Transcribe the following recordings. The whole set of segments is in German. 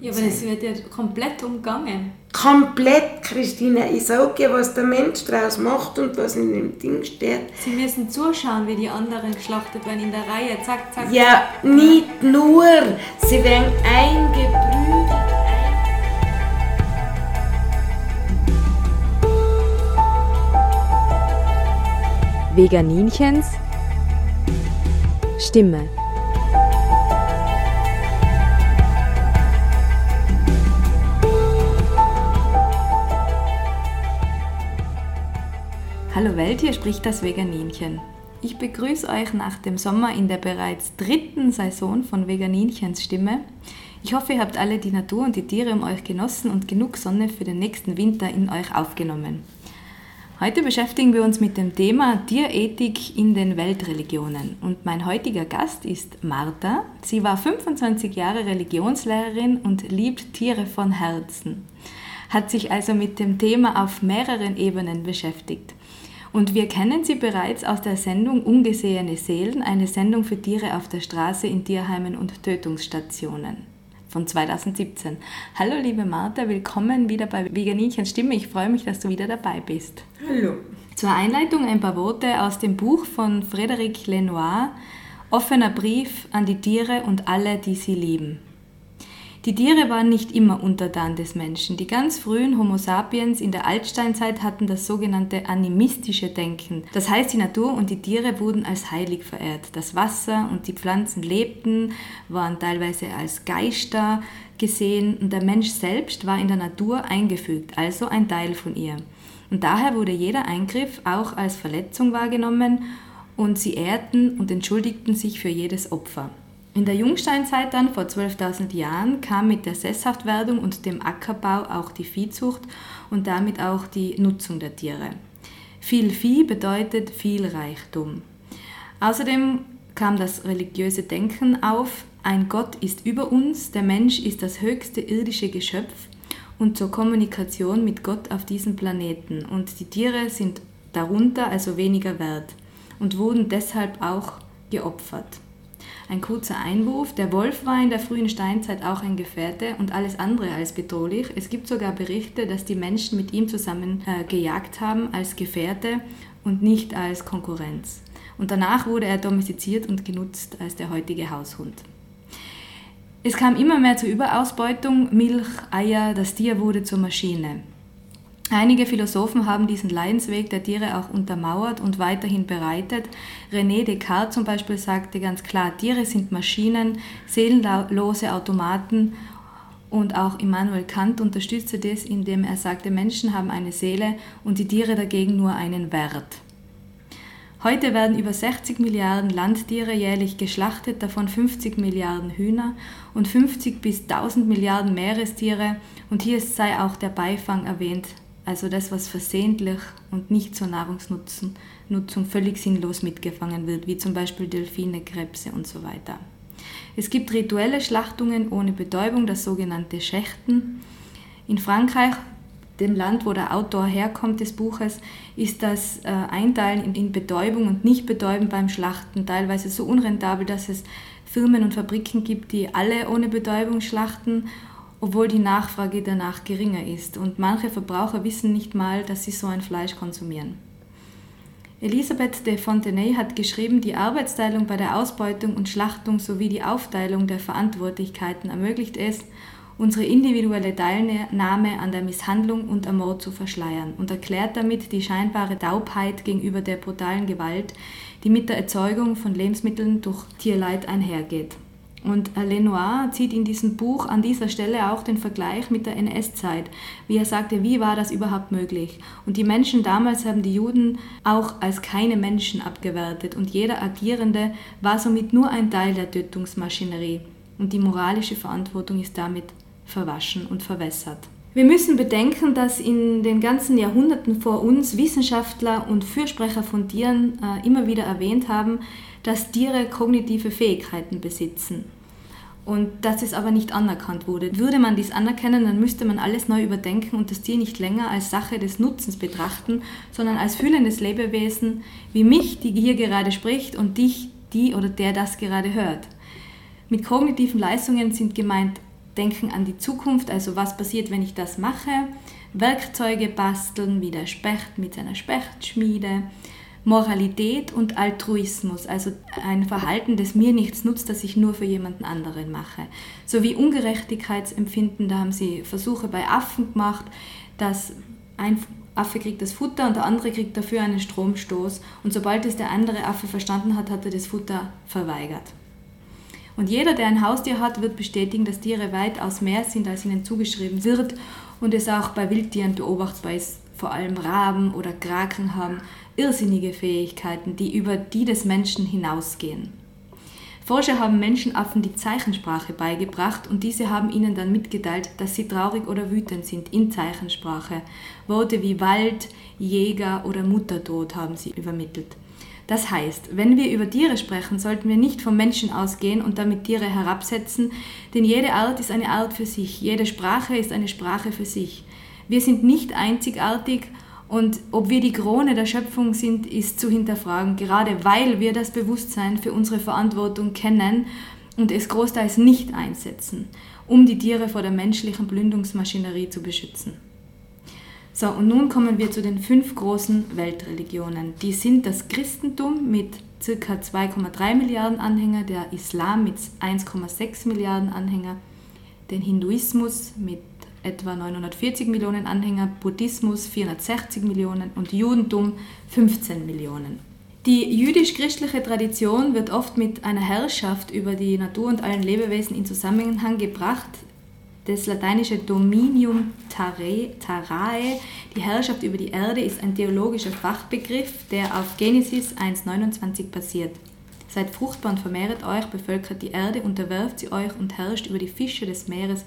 Ja, aber das wird ja komplett umgangen. Komplett, Christine. Ich sage was der Mensch daraus macht und was in dem Ding steht. Sie müssen zuschauen, wie die anderen geschlachtet werden in der Reihe. Zack, zack. Ja, nicht nur. Sie werden eingebrüht. Veganinchens Stimme. Hallo Welt, hier spricht das Veganinchen. Ich begrüße euch nach dem Sommer in der bereits dritten Saison von Veganinchens Stimme. Ich hoffe, ihr habt alle die Natur und die Tiere um euch genossen und genug Sonne für den nächsten Winter in euch aufgenommen. Heute beschäftigen wir uns mit dem Thema Tierethik in den Weltreligionen. Und mein heutiger Gast ist Martha. Sie war 25 Jahre Religionslehrerin und liebt Tiere von Herzen. Hat sich also mit dem Thema auf mehreren Ebenen beschäftigt. Und wir kennen sie bereits aus der Sendung Ungesehene Seelen, eine Sendung für Tiere auf der Straße in Tierheimen und Tötungsstationen von 2017. Hallo liebe Martha, willkommen wieder bei Veganinchens Stimme. Ich freue mich, dass du wieder dabei bist. Hallo. Zur Einleitung ein paar Worte aus dem Buch von Frédéric Lenoir, Offener Brief an die Tiere und alle, die sie lieben. Die Tiere waren nicht immer untertan des Menschen. Die ganz frühen Homo sapiens in der Altsteinzeit hatten das sogenannte animistische Denken. Das heißt, die Natur und die Tiere wurden als heilig verehrt. Das Wasser und die Pflanzen lebten, waren teilweise als Geister gesehen und der Mensch selbst war in der Natur eingefügt, also ein Teil von ihr. Und daher wurde jeder Eingriff auch als Verletzung wahrgenommen und sie ehrten und entschuldigten sich für jedes Opfer. In der Jungsteinzeit dann, vor 12.000 Jahren, kam mit der Sesshaftwerdung und dem Ackerbau auch die Viehzucht und damit auch die Nutzung der Tiere. Viel Vieh bedeutet viel Reichtum. Außerdem kam das religiöse Denken auf, ein Gott ist über uns, der Mensch ist das höchste irdische Geschöpf und zur Kommunikation mit Gott auf diesem Planeten und die Tiere sind darunter also weniger wert und wurden deshalb auch geopfert. Ein kurzer Einwurf, der Wolf war in der frühen Steinzeit auch ein Gefährte und alles andere als bedrohlich. Es gibt sogar Berichte, dass die Menschen mit ihm zusammen äh, gejagt haben als Gefährte und nicht als Konkurrenz. Und danach wurde er domestiziert und genutzt als der heutige Haushund. Es kam immer mehr zur Überausbeutung, Milch, Eier, das Tier wurde zur Maschine. Einige Philosophen haben diesen Leidensweg der Tiere auch untermauert und weiterhin bereitet. René Descartes zum Beispiel sagte ganz klar, Tiere sind Maschinen, seelenlose Automaten und auch Immanuel Kant unterstützte das, indem er sagte, Menschen haben eine Seele und die Tiere dagegen nur einen Wert. Heute werden über 60 Milliarden Landtiere jährlich geschlachtet, davon 50 Milliarden Hühner und 50 bis 1000 Milliarden Meerestiere und hier sei auch der Beifang erwähnt, also das, was versehentlich und nicht zur Nahrungsnutzung völlig sinnlos mitgefangen wird, wie zum Beispiel Delfine, Krebse und so weiter. Es gibt rituelle Schlachtungen ohne Betäubung, das sogenannte Schächten. In Frankreich, dem Land, wo der Autor herkommt des Buches, ist das äh, Einteilen in Betäubung und Nicht-Betäuben beim Schlachten teilweise so unrentabel, dass es Firmen und Fabriken gibt, die alle ohne Betäubung schlachten obwohl die Nachfrage danach geringer ist und manche Verbraucher wissen nicht mal, dass sie so ein Fleisch konsumieren. Elisabeth de Fontenay hat geschrieben, die Arbeitsteilung bei der Ausbeutung und Schlachtung sowie die Aufteilung der Verantwortlichkeiten ermöglicht es, unsere individuelle Teilnahme an der Misshandlung und Ermord zu verschleiern und erklärt damit die scheinbare Taubheit gegenüber der brutalen Gewalt, die mit der Erzeugung von Lebensmitteln durch Tierleid einhergeht. Und Lenoir zieht in diesem Buch an dieser Stelle auch den Vergleich mit der NS-Zeit, wie er sagte, wie war das überhaupt möglich? Und die Menschen damals haben die Juden auch als keine Menschen abgewertet und jeder Agierende war somit nur ein Teil der Tötungsmaschinerie und die moralische Verantwortung ist damit verwaschen und verwässert. Wir müssen bedenken, dass in den ganzen Jahrhunderten vor uns Wissenschaftler und Fürsprecher von Tieren äh, immer wieder erwähnt haben, dass Tiere kognitive Fähigkeiten besitzen und dass es aber nicht anerkannt wurde. Würde man dies anerkennen, dann müsste man alles neu überdenken und das Tier nicht länger als Sache des Nutzens betrachten, sondern als fühlendes Lebewesen wie mich, die hier gerade spricht und dich, die oder der das gerade hört. Mit kognitiven Leistungen sind gemeint denken an die Zukunft, also was passiert, wenn ich das mache, Werkzeuge basteln, wie der Specht mit seiner Spechtschmiede, Moralität und Altruismus, also ein Verhalten, das mir nichts nutzt, das ich nur für jemanden anderen mache. Sowie Ungerechtigkeitsempfinden, da haben sie Versuche bei Affen gemacht, dass ein Affe kriegt das Futter und der andere kriegt dafür einen Stromstoß und sobald es der andere Affe verstanden hat, hat er das Futter verweigert. Und jeder, der ein Haustier hat, wird bestätigen, dass Tiere weitaus mehr sind, als ihnen zugeschrieben wird und es auch bei Wildtieren beobachtbar ist. Vor allem Raben oder Kraken haben irrsinnige Fähigkeiten, die über die des Menschen hinausgehen. Forscher haben Menschenaffen die Zeichensprache beigebracht und diese haben ihnen dann mitgeteilt, dass sie traurig oder wütend sind in Zeichensprache. Worte wie Wald, Jäger oder Muttertod haben sie übermittelt. Das heißt, wenn wir über Tiere sprechen, sollten wir nicht vom Menschen ausgehen und damit Tiere herabsetzen, denn jede Art ist eine Art für sich, jede Sprache ist eine Sprache für sich. Wir sind nicht einzigartig und ob wir die Krone der Schöpfung sind, ist zu hinterfragen, gerade weil wir das Bewusstsein für unsere Verantwortung kennen und es großteils nicht einsetzen, um die Tiere vor der menschlichen Plündungsmaschinerie zu beschützen. So, und nun kommen wir zu den fünf großen Weltreligionen. Die sind das Christentum mit ca. 2,3 Milliarden Anhänger, der Islam mit 1,6 Milliarden Anhänger, den Hinduismus mit etwa 940 Millionen Anhänger, Buddhismus 460 Millionen und Judentum 15 Millionen. Die jüdisch-christliche Tradition wird oft mit einer Herrschaft über die Natur und allen Lebewesen in Zusammenhang gebracht. Das lateinische Dominium Terrae, die Herrschaft über die Erde, ist ein theologischer Fachbegriff, der auf Genesis 1,29 basiert. Seid fruchtbar und vermehret euch, bevölkert die Erde, unterwerft sie euch und herrscht über die Fische des Meeres,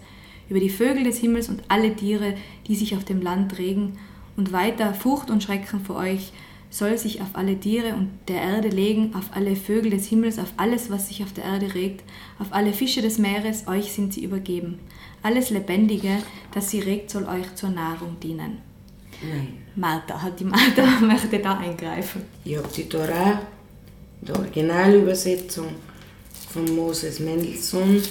über die Vögel des Himmels und alle Tiere, die sich auf dem Land regen, und weiter Furcht und Schrecken vor euch soll sich auf alle Tiere und der Erde legen, auf alle Vögel des Himmels, auf alles, was sich auf der Erde regt, auf alle Fische des Meeres, euch sind sie übergeben. Alles Lebendige, das sie regt, soll euch zur Nahrung dienen. Nein. Martha, hat die Martha möchte da eingreifen. Ich habe die Torah, die Originalübersetzung von Moses Mendelssohn,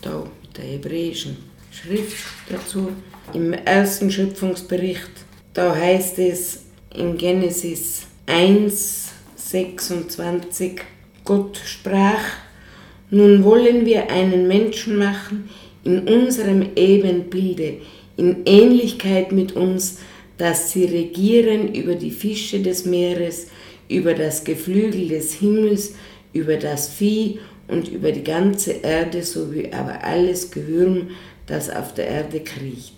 da mit der hebräischen Schrift dazu. Im ersten Schöpfungsbericht, da heißt es in Genesis 1, 26, Gott sprach, nun wollen wir einen Menschen machen in unserem Ebenbilde, in Ähnlichkeit mit uns, dass sie regieren über die Fische des Meeres, über das Geflügel des Himmels, über das Vieh und über die ganze Erde sowie aber alles Gehirn, das auf der Erde kriecht.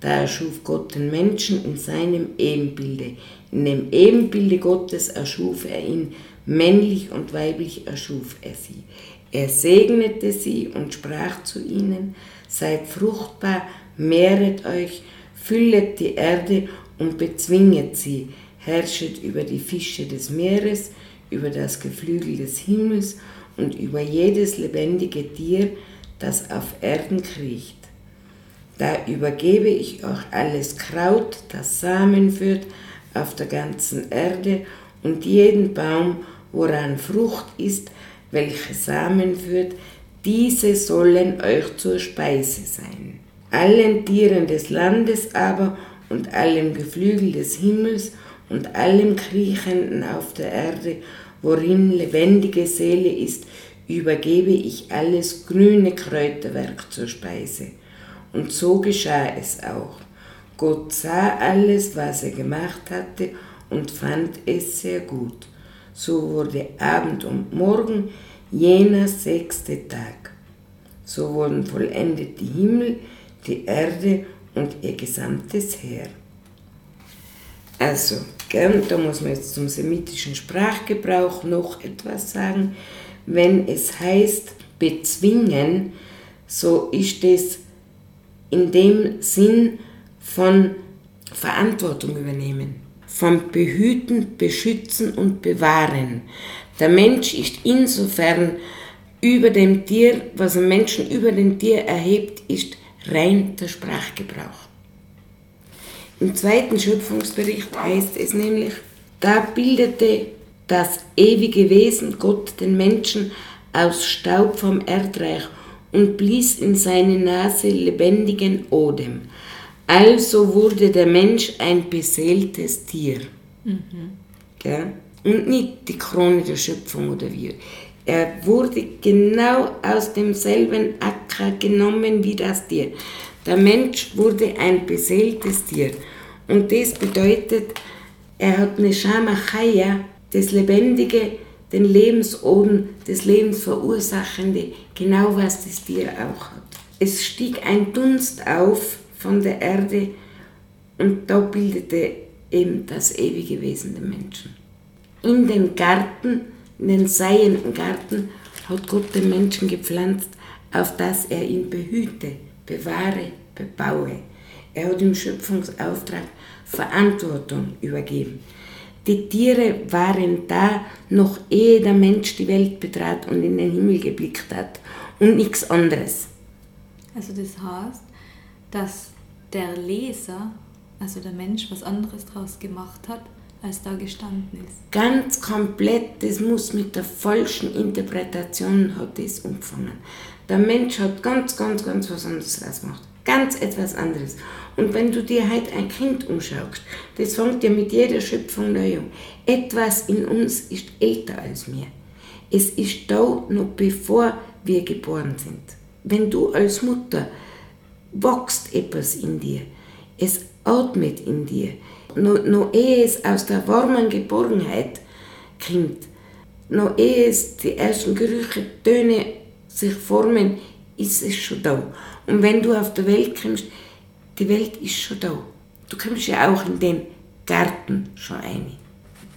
Da erschuf Gott den Menschen in seinem Ebenbilde. In dem Ebenbilde Gottes erschuf er ihn, männlich und weiblich erschuf er sie. Er segnete sie und sprach zu ihnen, seid fruchtbar, mehret euch, füllet die Erde und bezwinget sie, herrschet über die Fische des Meeres, über das Geflügel des Himmels und über jedes lebendige Tier, das auf Erden kriecht. Da übergebe ich euch alles Kraut, das Samen führt, auf der ganzen Erde und jeden Baum, woran Frucht ist, welche Samen führt, diese sollen euch zur Speise sein. Allen Tieren des Landes aber und allem Geflügel des Himmels und allem Kriechenden auf der Erde, worin lebendige Seele ist, übergebe ich alles grüne Kräuterwerk zur Speise. Und so geschah es auch. Gott sah alles, was er gemacht hatte, und fand es sehr gut. So wurde Abend und Morgen jener sechste Tag. So wurden vollendet die Himmel, die Erde und ihr gesamtes Heer. Also, gern, da muss man jetzt zum semitischen Sprachgebrauch noch etwas sagen. Wenn es heißt bezwingen, so ist es in dem Sinn von Verantwortung übernehmen, vom Behüten, Beschützen und Bewahren. Der Mensch ist insofern über dem Tier, was ein Menschen über dem Tier erhebt, ist rein der Sprachgebrauch. Im zweiten Schöpfungsbericht heißt es nämlich, da bildete das ewige Wesen Gott den Menschen aus Staub vom Erdreich und blies in seine Nase lebendigen Odem. Also wurde der Mensch ein beseeltes Tier. Mhm. Und nicht die Krone der Schöpfung oder wir. Er wurde genau aus demselben Acker genommen wie das Tier. Der Mensch wurde ein beseeltes Tier. Und das bedeutet, er hat eine Shamachaya, das Lebendige, den Lebensodem, das Lebensverursachende, genau was das Tier auch hat. Es stieg ein Dunst auf von der Erde und da bildete eben das ewige Wesen der Menschen. In den Garten, in den seienden Garten, hat Gott den Menschen gepflanzt, auf dass er ihn behüte, bewahre, bebaue. Er hat im Schöpfungsauftrag Verantwortung übergeben. Die Tiere waren da, noch ehe der Mensch die Welt betrat und in den Himmel geblickt hat und nichts anderes. Also das heißt, dass der Leser, also der Mensch, was anderes daraus gemacht hat, als da gestanden ist. Ganz komplett, das muss mit der falschen Interpretation hat das umgefangen. Der Mensch hat ganz, ganz, ganz was anderes daraus gemacht. Ganz etwas anderes. Und wenn du dir halt ein Kind umschaust, das fängt ja mit jeder Schöpfung neu an. Etwas in uns ist älter als mir. Es ist da noch bevor wir geboren sind. Wenn du als Mutter wächst etwas in dir, es atmet in dir, noch, noch ehe es aus der warmen Geborgenheit kommt, noch ehe es die ersten Gerüche, Töne sich formen, ist es schon da. Und wenn du auf der Welt kommst, die Welt ist schon da. Du kommst ja auch in den Garten schon ein.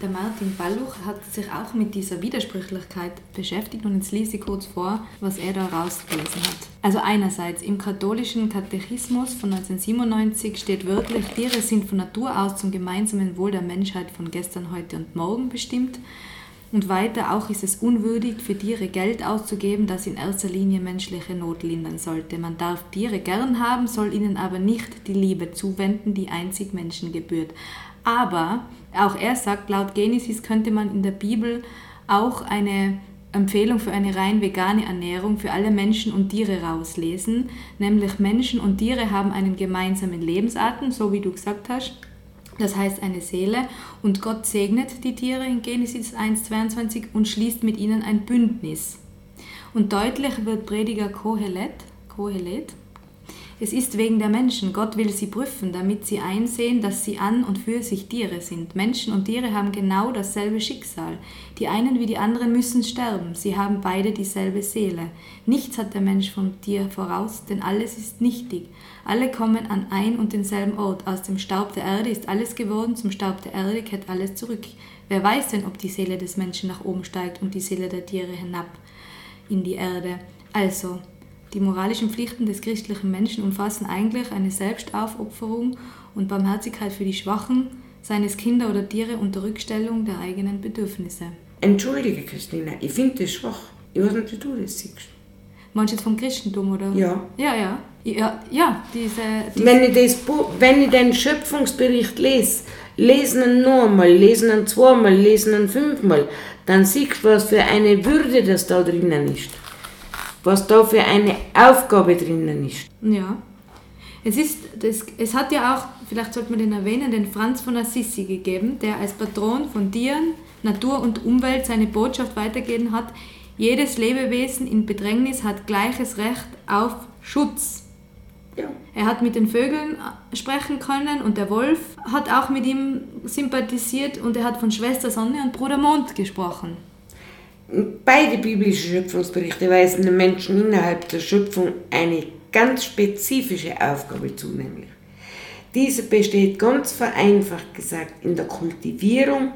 Der Martin Balluch hat sich auch mit dieser Widersprüchlichkeit beschäftigt und jetzt lese ich kurz vor, was er da rausgelesen hat. Also einerseits im katholischen Katechismus von 1997 steht wörtlich, Tiere sind von Natur aus zum gemeinsamen Wohl der Menschheit von gestern, heute und morgen bestimmt. Und weiter auch ist es unwürdig, für Tiere Geld auszugeben, das in erster Linie menschliche Not lindern sollte. Man darf Tiere gern haben, soll ihnen aber nicht die Liebe zuwenden, die einzig Menschen gebührt. Aber auch er sagt, laut Genesis könnte man in der Bibel auch eine Empfehlung für eine rein vegane Ernährung für alle Menschen und Tiere rauslesen, nämlich Menschen und Tiere haben einen gemeinsamen Lebensatem, so wie du gesagt hast, das heißt eine Seele, und Gott segnet die Tiere in Genesis 1,22 und schließt mit ihnen ein Bündnis. Und deutlich wird Prediger Kohelet, Kohelet es ist wegen der Menschen. Gott will sie prüfen, damit sie einsehen, dass sie an und für sich Tiere sind. Menschen und Tiere haben genau dasselbe Schicksal. Die einen wie die anderen müssen sterben. Sie haben beide dieselbe Seele. Nichts hat der Mensch vom Tier voraus, denn alles ist nichtig. Alle kommen an ein und denselben Ort. Aus dem Staub der Erde ist alles geworden, zum Staub der Erde kehrt alles zurück. Wer weiß denn, ob die Seele des Menschen nach oben steigt und die Seele der Tiere hinab in die Erde? Also, die moralischen Pflichten des christlichen Menschen umfassen eigentlich eine Selbstaufopferung und Barmherzigkeit für die Schwachen, seines Kinder oder Tiere unter Rückstellung der eigenen Bedürfnisse. Entschuldige, Christina, ich finde das schwach. Ich weiß nicht, wie du das siehst. Meinst du jetzt vom Christentum, oder? Ja. Ja, ja. Ja, ja diese, diese wenn, ich das Buch, wenn ich den Schöpfungsbericht lese, lesen ihn nur einmal, lesen ihn zweimal, lesen ihn fünfmal, dann siehst du, was für eine Würde das da drinnen ist was da für eine Aufgabe drinnen ist. Ja. Es, ist, das, es hat ja auch, vielleicht sollte man den erwähnen, den Franz von Assisi gegeben, der als Patron von Tieren, Natur und Umwelt seine Botschaft weitergegeben hat, jedes Lebewesen in Bedrängnis hat gleiches Recht auf Schutz. Ja. Er hat mit den Vögeln sprechen können und der Wolf hat auch mit ihm sympathisiert und er hat von Schwester Sonne und Bruder Mond gesprochen. Beide biblischen Schöpfungsberichte weisen den Menschen innerhalb der Schöpfung eine ganz spezifische Aufgabe zu, nämlich. Diese besteht ganz vereinfacht gesagt in der Kultivierung,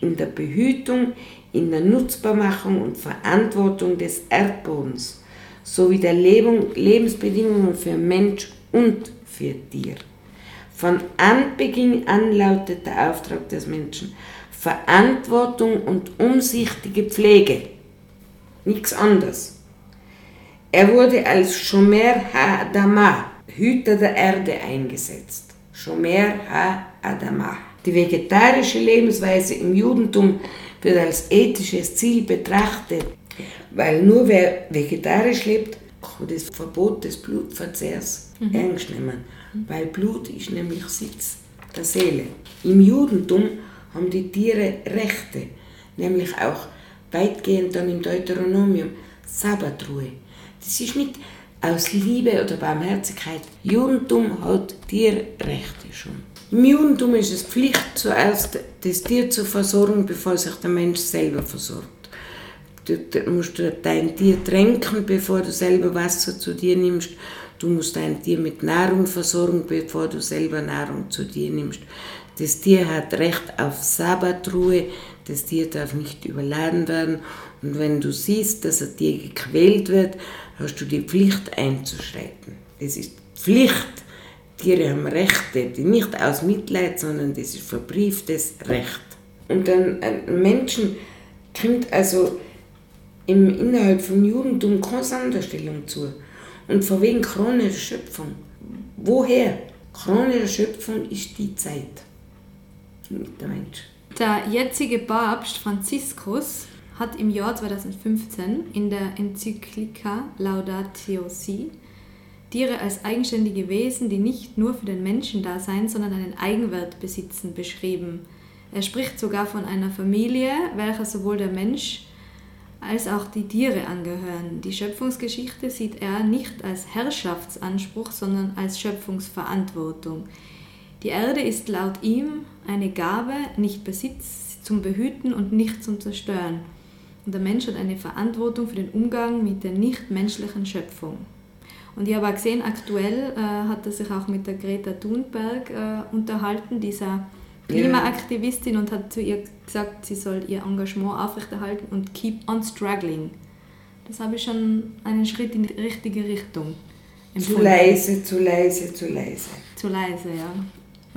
in der Behütung, in der Nutzbarmachung und Verantwortung des Erdbodens sowie der Lebensbedingungen für Mensch und für Tier. Von Anbeginn an lautet der Auftrag des Menschen, Verantwortung und umsichtige Pflege. Nichts anderes. Er wurde als Shomer Ha-Adama, Hüter der Erde, eingesetzt. Shomer Ha-Adama. Die vegetarische Lebensweise im Judentum wird als ethisches Ziel betrachtet, weil nur wer vegetarisch lebt, das Verbot des Blutverzehrs mhm. ernst nehmen, weil Blut ist nämlich Sitz der Seele. Im Judentum haben die Tiere Rechte, nämlich auch weitgehend dann im Deuteronomium Sabbatruhe. Das ist nicht aus Liebe oder Barmherzigkeit. Judentum hat Tierrechte schon. Im Judentum ist es Pflicht, zuerst das Tier zu versorgen, bevor sich der Mensch selber versorgt. Du musst dein Tier tränken, bevor du selber Wasser zu dir nimmst. Du musst dein Tier mit Nahrung versorgen, bevor du selber Nahrung zu dir nimmst. Das Tier hat Recht auf Sabbatruhe. Das Tier darf nicht überladen werden. Und wenn du siehst, dass ein Tier gequält wird, hast du die Pflicht einzuschreiten. Das ist Pflicht. Tiere haben Rechte, die nicht aus Mitleid, sondern das ist verbrieftes Recht. Und dann Menschen kommt also im, innerhalb vom Judentum keine Sonderstellung zu. Und von wegen chronischer Schöpfung. Woher? Chronische Schöpfung ist die Zeit. Nicht der Mensch. Der jetzige Papst Franziskus hat im Jahr 2015 in der Enzyklika Laudatio Si Tiere als eigenständige Wesen, die nicht nur für den Menschen da sein, sondern einen Eigenwert besitzen, beschrieben. Er spricht sogar von einer Familie, welcher sowohl der Mensch als auch die Tiere angehören. Die Schöpfungsgeschichte sieht er nicht als Herrschaftsanspruch, sondern als Schöpfungsverantwortung. Die Erde ist laut ihm eine Gabe, nicht Besitz zum Behüten und nicht zum Zerstören. Und der Mensch hat eine Verantwortung für den Umgang mit der nichtmenschlichen Schöpfung. Und ich habe auch gesehen, aktuell äh, hat er sich auch mit der Greta Thunberg äh, unterhalten, dieser Klimaaktivistin und hat zu ihr gesagt, sie soll ihr Engagement aufrechterhalten und keep on struggling. Das habe ich schon einen Schritt in die richtige Richtung. Empfunden. Zu leise, zu leise, zu leise. Zu leise, ja.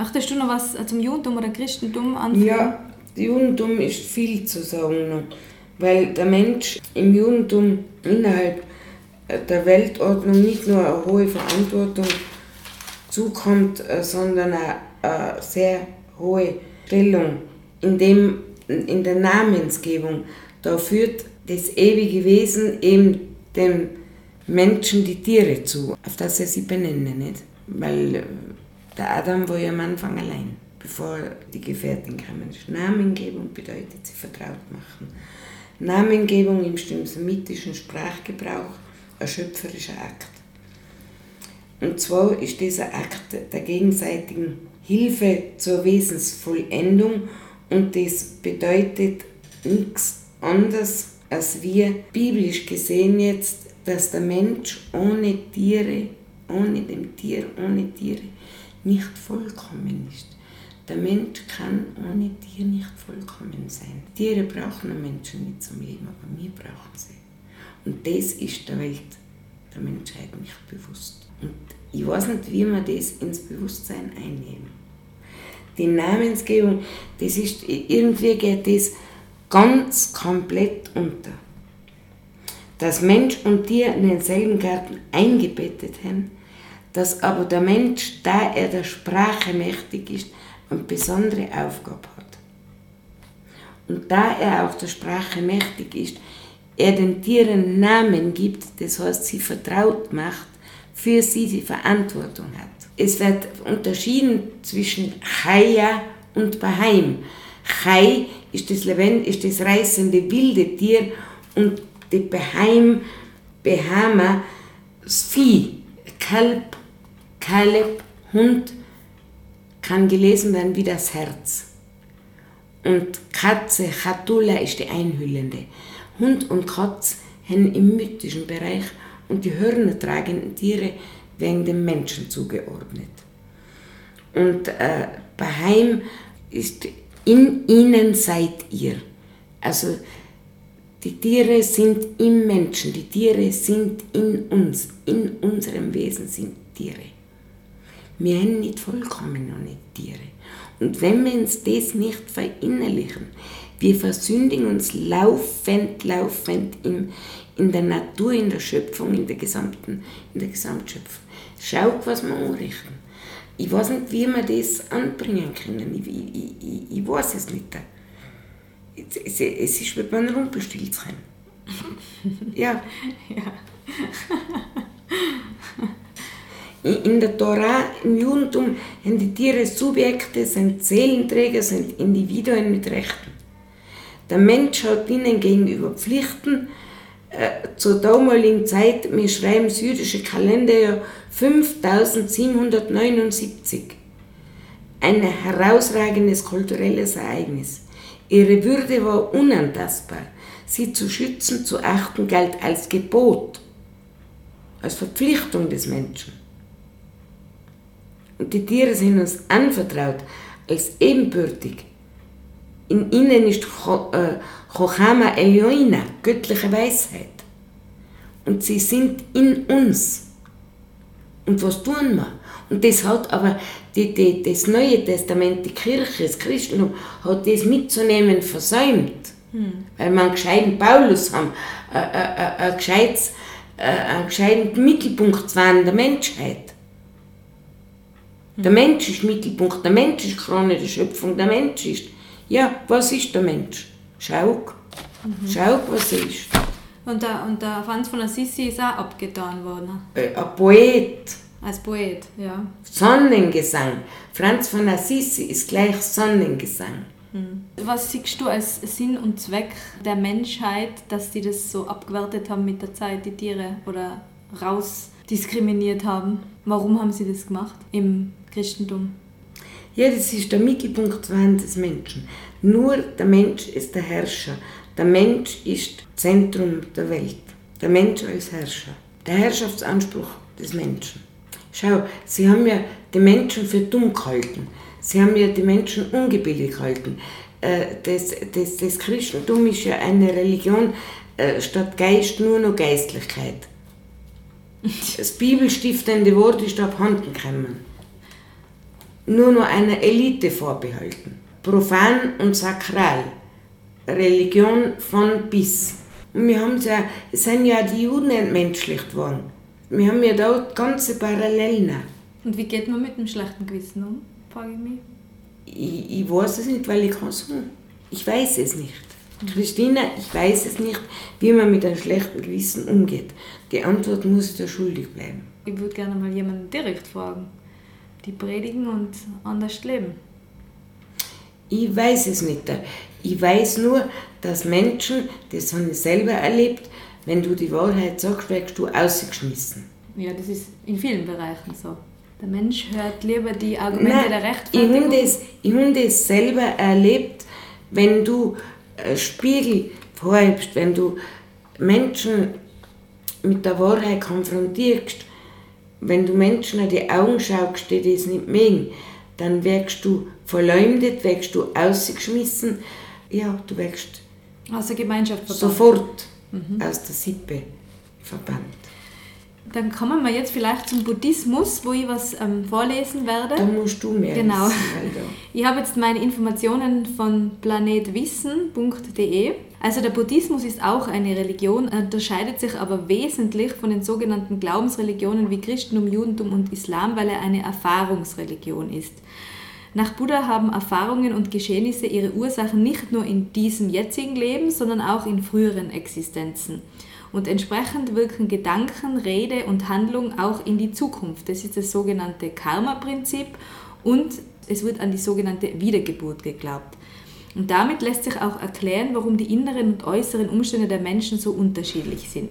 Möchtest du noch was zum Judentum oder Christentum anfangen? Ja, Judentum ist viel zu sagen, weil der Mensch im Judentum innerhalb der Weltordnung nicht nur eine hohe Verantwortung zukommt, äh, sondern eine sehr hohe Stellung in, dem, in der Namensgebung. Da führt das ewige Wesen eben dem Menschen die Tiere zu, auf das er sie benenne, nicht? Weil äh, der Adam war ja am Anfang allein, bevor die Gefährtin kamen. Namengebung bedeutet sie vertraut machen. Namengebung im semitischen Sprachgebrauch ein schöpferischer Akt. Und zwar ist dieser Akt der gegenseitigen Hilfe zur Wesensvollendung und das bedeutet nichts anderes als wir biblisch gesehen jetzt, dass der Mensch ohne Tiere, ohne dem Tier, ohne Tiere nicht vollkommen ist. Der Mensch kann ohne Tier nicht vollkommen sein. Tiere brauchen den Menschen nicht zum Leben, aber wir brauchen sie. Und das ist der Welt der Menschheit nicht bewusst. Und ich weiß nicht, wie man das ins Bewusstsein einnehmen. Die Namensgebung, das ist, irgendwie geht das ganz komplett unter. Dass Mensch und Tier in denselben Garten eingebettet haben, dass aber der Mensch, da er der Sprache mächtig ist, eine besondere Aufgabe hat. Und da er auch der Sprache mächtig ist, er den Tieren Namen gibt, das heißt sie vertraut macht, für sie die Verantwortung hat. Es wird unterschieden zwischen Chaya und Baheim. Chai ist das, Levend, ist das reißende wilde Tier und die Baheim, Behama, das Vieh, Kalb, Kaleb, Hund, kann gelesen werden wie das Herz. Und Katze, Chatula ist die Einhüllende. Hund und Katz haben im mythischen Bereich und die Hörner tragenden Tiere werden dem Menschen zugeordnet. Und äh, Baheim ist in ihnen seid ihr. Also die Tiere sind im Menschen, die Tiere sind in uns, in unserem Wesen sind Tiere. Wir haben nicht vollkommen noch nicht Tiere. Und wenn wir uns das nicht verinnerlichen, wir versündigen uns laufend, laufend im, in der Natur, in der Schöpfung, in der gesamten, in der Gesamtschöpfung. Schaut, was wir anrichten. Ich weiß nicht, wie wir das anbringen können. Ich, ich, ich, ich weiß es nicht. Es, es, es ist wie beim Rumpelstilzchen. ja. ja. In der Tora, im Judentum, sind die Tiere Subjekte, sind Seelenträger, sind Individuen mit Rechten. Der Mensch hat ihnen gegenüber Pflichten. Zur damaligen Zeit, wir schreiben das jüdische Kalenderjahr 5779. Ein herausragendes kulturelles Ereignis. Ihre Würde war unantastbar. Sie zu schützen, zu achten, galt als Gebot, als Verpflichtung des Menschen. Und die Tiere sind uns anvertraut als ebenbürtig. In ihnen ist äh, Chochama Elyoina, göttliche Weisheit. Und sie sind in uns. Und was tun wir? Und das hat aber die, die, das Neue Testament, die Kirche, das Christentum, hat das mitzunehmen versäumt. Hm. Weil wir einen gescheiten Paulus haben, äh, äh, äh, ein gescheites, äh, einen gescheiten Mittelpunkt zwar in der Menschheit. Der Mensch ist Mittelpunkt, der Mensch ist Krone der Schöpfung, der Mensch ist. Ja, was ist der Mensch? Schau, mhm. schau, was er ist. Und der, und der Franz von Assisi ist auch abgetan worden. Äh, ein Poet. Als Poet, ja. Sonnengesang. Franz von Assisi ist gleich Sonnengesang. Hm. Was siehst du als Sinn und Zweck der Menschheit, dass die das so abgewertet haben mit der Zeit, die Tiere oder rausdiskriminiert haben? Warum haben sie das gemacht im Christentum? Ja, das ist der Mittelpunkt des Menschen. Nur der Mensch ist der Herrscher. Der Mensch ist Zentrum der Welt. Der Mensch als Herrscher. Der Herrschaftsanspruch des Menschen. Schau, sie haben ja die Menschen für dumm gehalten. Sie haben ja die Menschen ungebildet gehalten. Äh, das, das, das Christentum ist ja eine Religion äh, statt Geist nur noch Geistlichkeit. Das bibelstiftende Wort ist abhanden gekommen. Nur noch einer Elite vorbehalten. Profan und sakral. Religion von bis. Und wir haben ja, es sind ja die Juden entmenschlicht worden. Wir haben ja da ganze Parallelen. Und wie geht man mit dem schlechten Gewissen um, frage ich mich. Ich, ich weiß es nicht, weil ich kann sagen. Ich weiß es nicht. Christina, ich weiß es nicht, wie man mit einem schlechten Gewissen umgeht. Die Antwort muss dir schuldig bleiben. Ich würde gerne mal jemanden direkt fragen. Die predigen und anders leben. Ich weiß es nicht. Ich weiß nur, dass Menschen, das habe ich selber erlebt, wenn du die Wahrheit sagst, wirst du ausgeschmissen. Ja, das ist in vielen Bereichen so. Der Mensch hört lieber die Argumente Nein, der Rechtfertigung. Ich habe das, ich das selber erlebt, wenn du Spiegel vorhebst, wenn du Menschen mit der Wahrheit konfrontierst, wenn du Menschen an die Augen schaust, die das nicht mögen, dann wirst du verleumdet, wirst du ausgeschmissen, ja, du wirst aus der Gemeinschaft verbannt. sofort mhm. aus der Sippe verbannt. Dann kommen wir jetzt vielleicht zum Buddhismus, wo ich was ähm, vorlesen werde. Da musst du mehr Genau. Wissen, ich habe jetzt meine Informationen von planetwissen.de. Also der Buddhismus ist auch eine Religion, unterscheidet sich aber wesentlich von den sogenannten Glaubensreligionen wie Christentum, Judentum und Islam, weil er eine Erfahrungsreligion ist. Nach Buddha haben Erfahrungen und Geschehnisse ihre Ursachen nicht nur in diesem jetzigen Leben, sondern auch in früheren Existenzen. Und entsprechend wirken Gedanken, Rede und Handlung auch in die Zukunft. Das ist das sogenannte Karma-Prinzip und es wird an die sogenannte Wiedergeburt geglaubt. Und damit lässt sich auch erklären, warum die inneren und äußeren Umstände der Menschen so unterschiedlich sind.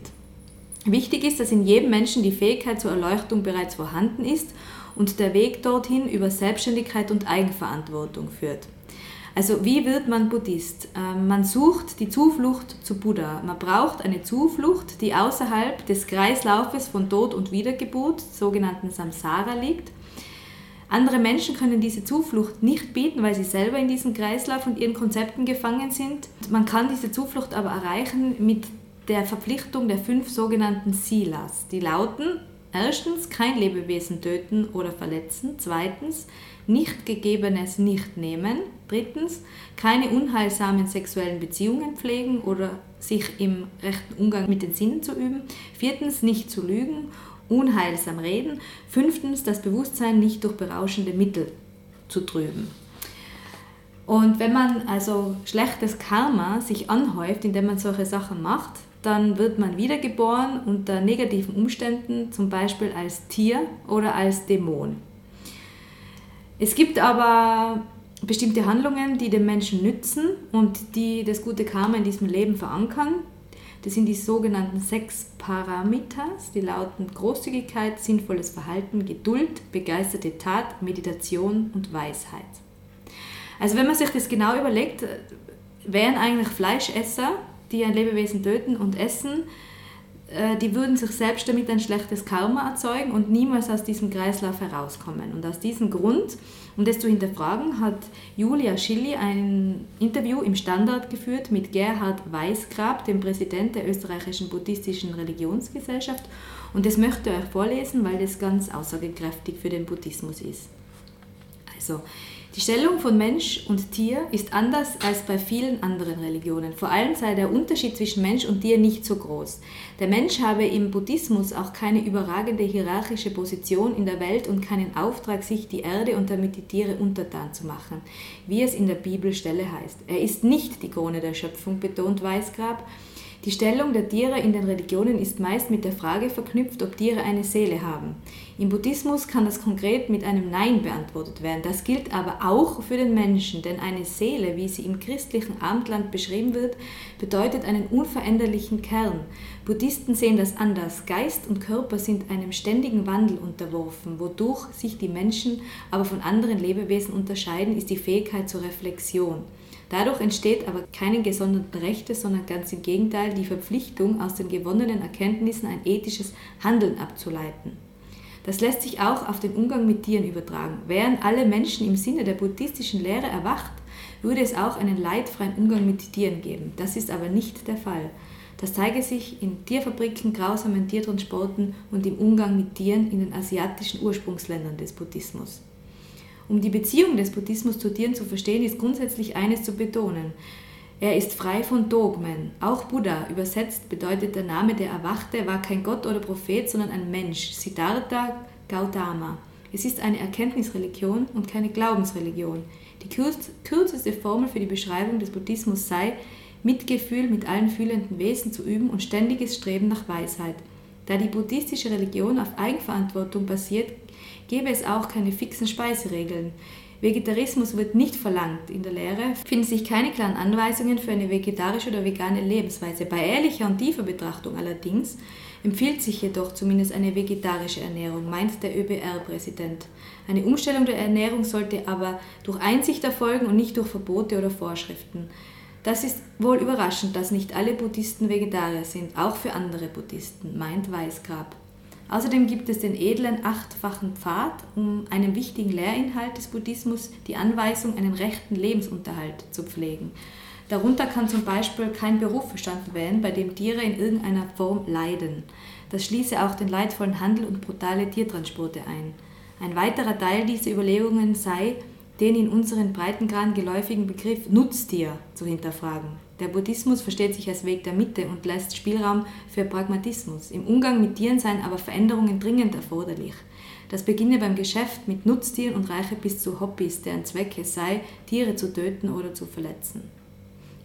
Wichtig ist, dass in jedem Menschen die Fähigkeit zur Erleuchtung bereits vorhanden ist und der Weg dorthin über Selbstständigkeit und Eigenverantwortung führt. Also wie wird man Buddhist? Ähm, man sucht die Zuflucht zu Buddha. Man braucht eine Zuflucht, die außerhalb des Kreislaufes von Tod und Wiedergeburt, sogenannten Samsara, liegt. Andere Menschen können diese Zuflucht nicht bieten, weil sie selber in diesem Kreislauf und ihren Konzepten gefangen sind. Man kann diese Zuflucht aber erreichen mit der Verpflichtung der fünf sogenannten Silas. Die lauten Erstens, kein Lebewesen töten oder verletzen. Zweitens, nicht gegebenes nicht nehmen. Drittens, keine unheilsamen sexuellen Beziehungen pflegen oder sich im rechten Umgang mit den Sinnen zu üben. Viertens, nicht zu lügen, unheilsam reden. Fünftens, das Bewusstsein nicht durch berauschende Mittel zu trüben. Und wenn man also schlechtes Karma sich anhäuft, indem man solche Sachen macht, dann wird man wiedergeboren unter negativen Umständen, zum Beispiel als Tier oder als Dämon. Es gibt aber bestimmte Handlungen, die dem Menschen nützen und die das gute Karma in diesem Leben verankern. Das sind die sogenannten sechs Paramitas, die lauten Großzügigkeit, sinnvolles Verhalten, Geduld, begeisterte Tat, Meditation und Weisheit. Also wenn man sich das genau überlegt, wären eigentlich Fleischesser, die ein Lebewesen töten und essen, äh, die würden sich selbst damit ein schlechtes Karma erzeugen und niemals aus diesem Kreislauf herauskommen. Und aus diesem Grund, um das zu hinterfragen, hat Julia Schilly ein Interview im Standard geführt mit Gerhard Weißgrab, dem Präsident der österreichischen buddhistischen Religionsgesellschaft. Und das möchte ich euch vorlesen, weil das ganz aussagekräftig für den Buddhismus ist. Also, die Stellung von Mensch und Tier ist anders als bei vielen anderen Religionen. Vor allem sei der Unterschied zwischen Mensch und Tier nicht so groß. Der Mensch habe im Buddhismus auch keine überragende hierarchische Position in der Welt und keinen Auftrag, sich die Erde und damit die Tiere untertan zu machen, wie es in der Bibelstelle heißt. Er ist nicht die Krone der Schöpfung, betont Weißgrab, die Stellung der Tiere in den Religionen ist meist mit der Frage verknüpft, ob Tiere eine Seele haben. Im Buddhismus kann das konkret mit einem Nein beantwortet werden. Das gilt aber auch für den Menschen, denn eine Seele, wie sie im christlichen Abendland beschrieben wird, bedeutet einen unveränderlichen Kern. Buddhisten sehen das anders. Geist und Körper sind einem ständigen Wandel unterworfen. Wodurch sich die Menschen aber von anderen Lebewesen unterscheiden, ist die Fähigkeit zur Reflexion. Dadurch entsteht aber keine gesonderten Rechte, sondern ganz im Gegenteil die Verpflichtung, aus den gewonnenen Erkenntnissen ein ethisches Handeln abzuleiten. Das lässt sich auch auf den Umgang mit Tieren übertragen. Wären alle Menschen im Sinne der buddhistischen Lehre erwacht, würde es auch einen leidfreien Umgang mit Tieren geben. Das ist aber nicht der Fall. Das zeige sich in Tierfabriken, grausamen Tiertransporten und im Umgang mit Tieren in den asiatischen Ursprungsländern des Buddhismus. Um die Beziehung des Buddhismus zu Tieren zu verstehen, ist grundsätzlich eines zu betonen. Er ist frei von Dogmen. Auch Buddha, übersetzt bedeutet der Name der Erwachte, war kein Gott oder Prophet, sondern ein Mensch, Siddhartha Gautama. Es ist eine Erkenntnisreligion und keine Glaubensreligion. Die kürzeste Formel für die Beschreibung des Buddhismus sei, Mitgefühl mit allen fühlenden Wesen zu üben und ständiges Streben nach Weisheit. Da die buddhistische Religion auf Eigenverantwortung basiert, gäbe es auch keine fixen Speiseregeln. Vegetarismus wird nicht verlangt. In der Lehre finden sich keine klaren Anweisungen für eine vegetarische oder vegane Lebensweise. Bei ehrlicher und tiefer Betrachtung allerdings empfiehlt sich jedoch zumindest eine vegetarische Ernährung, meint der ÖBR-Präsident. Eine Umstellung der Ernährung sollte aber durch Einsicht erfolgen und nicht durch Verbote oder Vorschriften. Das ist wohl überraschend, dass nicht alle Buddhisten Vegetarier sind, auch für andere Buddhisten, meint Weißgrab. Außerdem gibt es den edlen achtfachen Pfad, um einen wichtigen Lehrinhalt des Buddhismus, die Anweisung, einen rechten Lebensunterhalt zu pflegen. Darunter kann zum Beispiel kein Beruf verstanden werden, bei dem Tiere in irgendeiner Form leiden. Das schließe auch den leidvollen Handel und brutale Tiertransporte ein. Ein weiterer Teil dieser Überlegungen sei, den in unseren Breitengraden geläufigen Begriff Nutztier zu hinterfragen. Der Buddhismus versteht sich als Weg der Mitte und lässt Spielraum für Pragmatismus. Im Umgang mit Tieren seien aber Veränderungen dringend erforderlich. Das beginne beim Geschäft mit Nutztieren und reiche bis zu Hobbys, deren Zweck es sei, Tiere zu töten oder zu verletzen.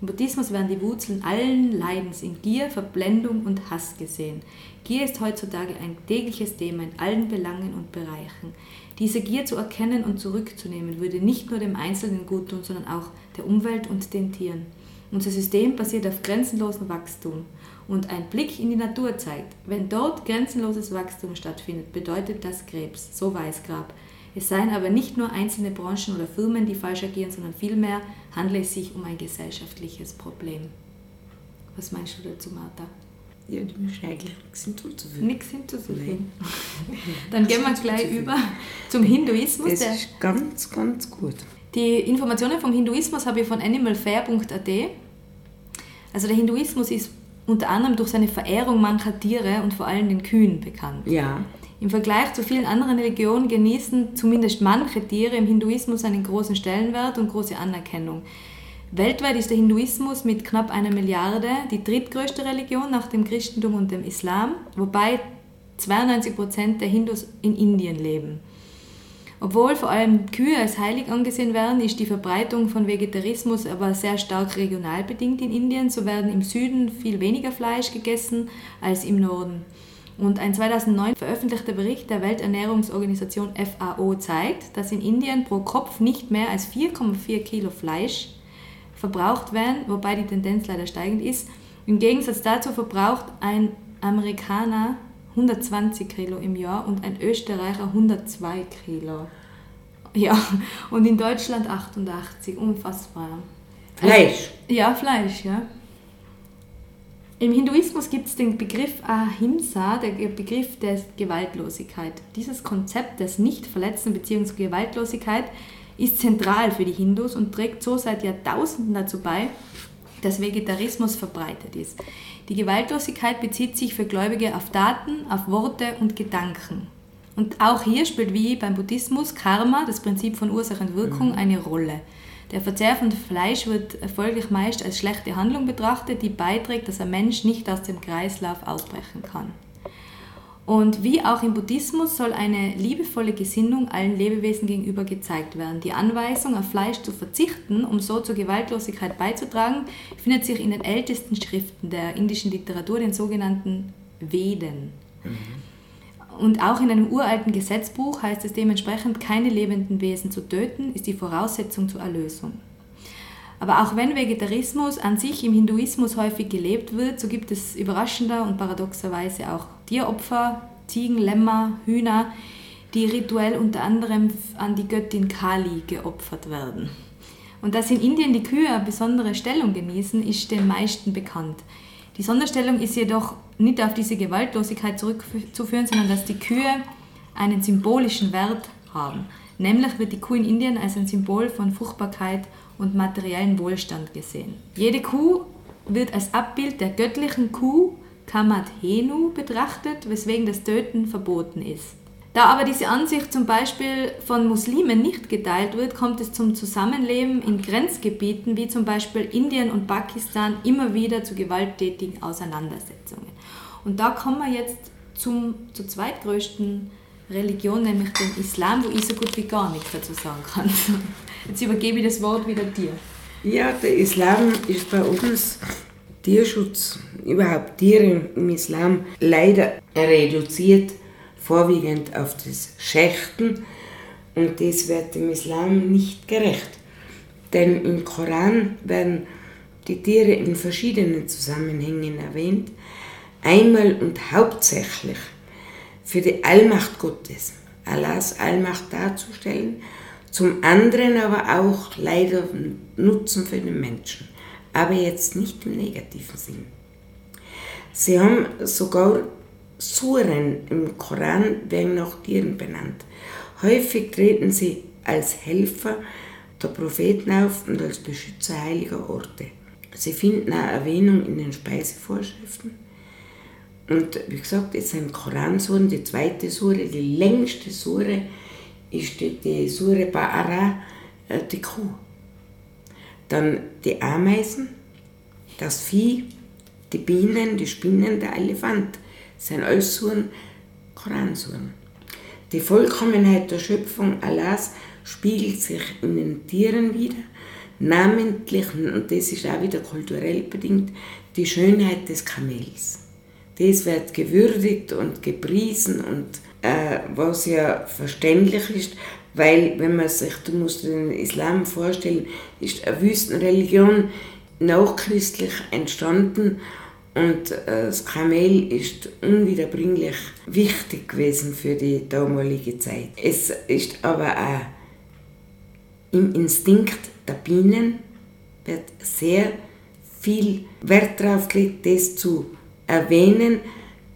Im Buddhismus werden die Wurzeln allen Leidens in Gier, Verblendung und Hass gesehen. Gier ist heutzutage ein tägliches Thema in allen Belangen und Bereichen. Diese Gier zu erkennen und zurückzunehmen, würde nicht nur dem Einzelnen gut tun, sondern auch der Umwelt und den Tieren. Unser System basiert auf grenzenlosem Wachstum. Und ein Blick in die Natur zeigt, wenn dort grenzenloses Wachstum stattfindet, bedeutet das Krebs, so Weißgrab. Es seien aber nicht nur einzelne Branchen oder Firmen, die falsch agieren, sondern vielmehr handle es sich um ein gesellschaftliches Problem. Was meinst du dazu, Martha? Ja, dem ist eigentlich nichts hinzuzufügen. Nichts hinzuzufügen. Dann gehen wir gleich über zum Hinduismus. Das ist ganz, ganz gut. Die Informationen vom Hinduismus habe ich von animalfair.at. Also der Hinduismus ist unter anderem durch seine Verehrung mancher Tiere und vor allem den Kühen bekannt. Ja. Im Vergleich zu vielen anderen Religionen genießen zumindest manche Tiere im Hinduismus einen großen Stellenwert und große Anerkennung. Weltweit ist der Hinduismus mit knapp einer Milliarde die drittgrößte Religion nach dem Christentum und dem Islam, wobei 92 Prozent der Hindus in Indien leben. Obwohl vor allem Kühe als heilig angesehen werden, ist die Verbreitung von Vegetarismus aber sehr stark regional bedingt in Indien. So werden im Süden viel weniger Fleisch gegessen als im Norden. Und ein 2009 veröffentlichter Bericht der Welternährungsorganisation FAO zeigt, dass in Indien pro Kopf nicht mehr als 4,4 Kilo Fleisch verbraucht werden, wobei die Tendenz leider steigend ist. Im Gegensatz dazu verbraucht ein Amerikaner 120 Kilo im Jahr und ein Österreicher 102 Kilo. Ja, und in Deutschland 88, unfassbar. Fleisch? Also, ja, Fleisch, ja. Im Hinduismus gibt es den Begriff Ahimsa, der Begriff der Gewaltlosigkeit. Dieses Konzept des Nicht-Verletzen bzw. Gewaltlosigkeit ist zentral für die Hindus und trägt so seit Jahrtausenden dazu bei, dass Vegetarismus verbreitet ist. Die Gewaltlosigkeit bezieht sich für Gläubige auf Daten, auf Worte und Gedanken. Und auch hier spielt wie beim Buddhismus Karma, das Prinzip von Ursache und Wirkung, mhm. eine Rolle. Der Verzehr von Fleisch wird folglich meist als schlechte Handlung betrachtet, die beiträgt, dass ein Mensch nicht aus dem Kreislauf ausbrechen kann. Und wie auch im Buddhismus soll eine liebevolle Gesinnung allen Lebewesen gegenüber gezeigt werden. Die Anweisung, auf Fleisch zu verzichten, um so zur Gewaltlosigkeit beizutragen, findet sich in den ältesten Schriften der indischen Literatur, den sogenannten Veden. Mhm. Und auch in einem uralten Gesetzbuch heißt es dementsprechend, keine lebenden Wesen zu töten, ist die Voraussetzung zur Erlösung. Aber auch wenn Vegetarismus an sich im Hinduismus häufig gelebt wird, so gibt es überraschender und paradoxerweise auch Tieropfer, Ziegen, Lämmer, Hühner, die rituell unter anderem an die Göttin Kali geopfert werden. Und dass in Indien die Kühe eine besondere Stellung genießen, ist den meisten bekannt. Die Sonderstellung ist jedoch nicht auf diese Gewaltlosigkeit zurückzuführen, sondern dass die Kühe einen symbolischen Wert haben. Nämlich wird die Kuh in Indien als ein Symbol von Fruchtbarkeit und materiellen Wohlstand gesehen. Jede Kuh wird als Abbild der göttlichen Kuh Kamathenu betrachtet, weswegen das Töten verboten ist. Da aber diese Ansicht zum Beispiel von Muslimen nicht geteilt wird, kommt es zum Zusammenleben in Grenzgebieten wie zum Beispiel Indien und Pakistan immer wieder zu gewalttätigen Auseinandersetzungen. Und da kommen wir jetzt zum, zur zweitgrößten Religion, nämlich dem Islam, wo ich so gut wie gar nichts dazu sagen kann. Jetzt übergebe ich das Wort wieder dir. Ja, der Islam ist bei uns Tierschutz, überhaupt Tiere im Islam, leider reduziert vorwiegend auf das Schächten. Und das wird dem Islam nicht gerecht. Denn im Koran werden die Tiere in verschiedenen Zusammenhängen erwähnt, einmal und hauptsächlich für die Allmacht Gottes, Allahs Allmacht darzustellen, zum anderen aber auch leider Nutzen für den Menschen, aber jetzt nicht im negativen Sinn. Sie haben sogar Suren im Koran werden nach Tieren benannt. Häufig treten sie als Helfer der Propheten auf und als Beschützer heiliger Orte. Sie finden eine Erwähnung in den Speisevorschriften. Und wie gesagt, jetzt sind Koransuren, die zweite Sure, die längste Sure ist die, die Sure Ba'ara, äh, die Kuh. Dann die Ameisen, das Vieh, die Bienen, die Spinnen, der Elefant alles Suren, Koransuren. Die Vollkommenheit der Schöpfung Allahs spiegelt sich in den Tieren wieder, namentlich, und das ist auch wieder kulturell bedingt, die Schönheit des Kamels. Das wird gewürdigt und gepriesen und äh, was ja verständlich ist, weil wenn man sich, du musst den Islam vorstellen, ist eine Wüstenreligion nachchristlich entstanden und äh, das Kamel ist unwiederbringlich wichtig gewesen für die damalige Zeit. Es ist aber auch im Instinkt der Bienen wird sehr viel Wert darauf gelegt, das zu erwähnen.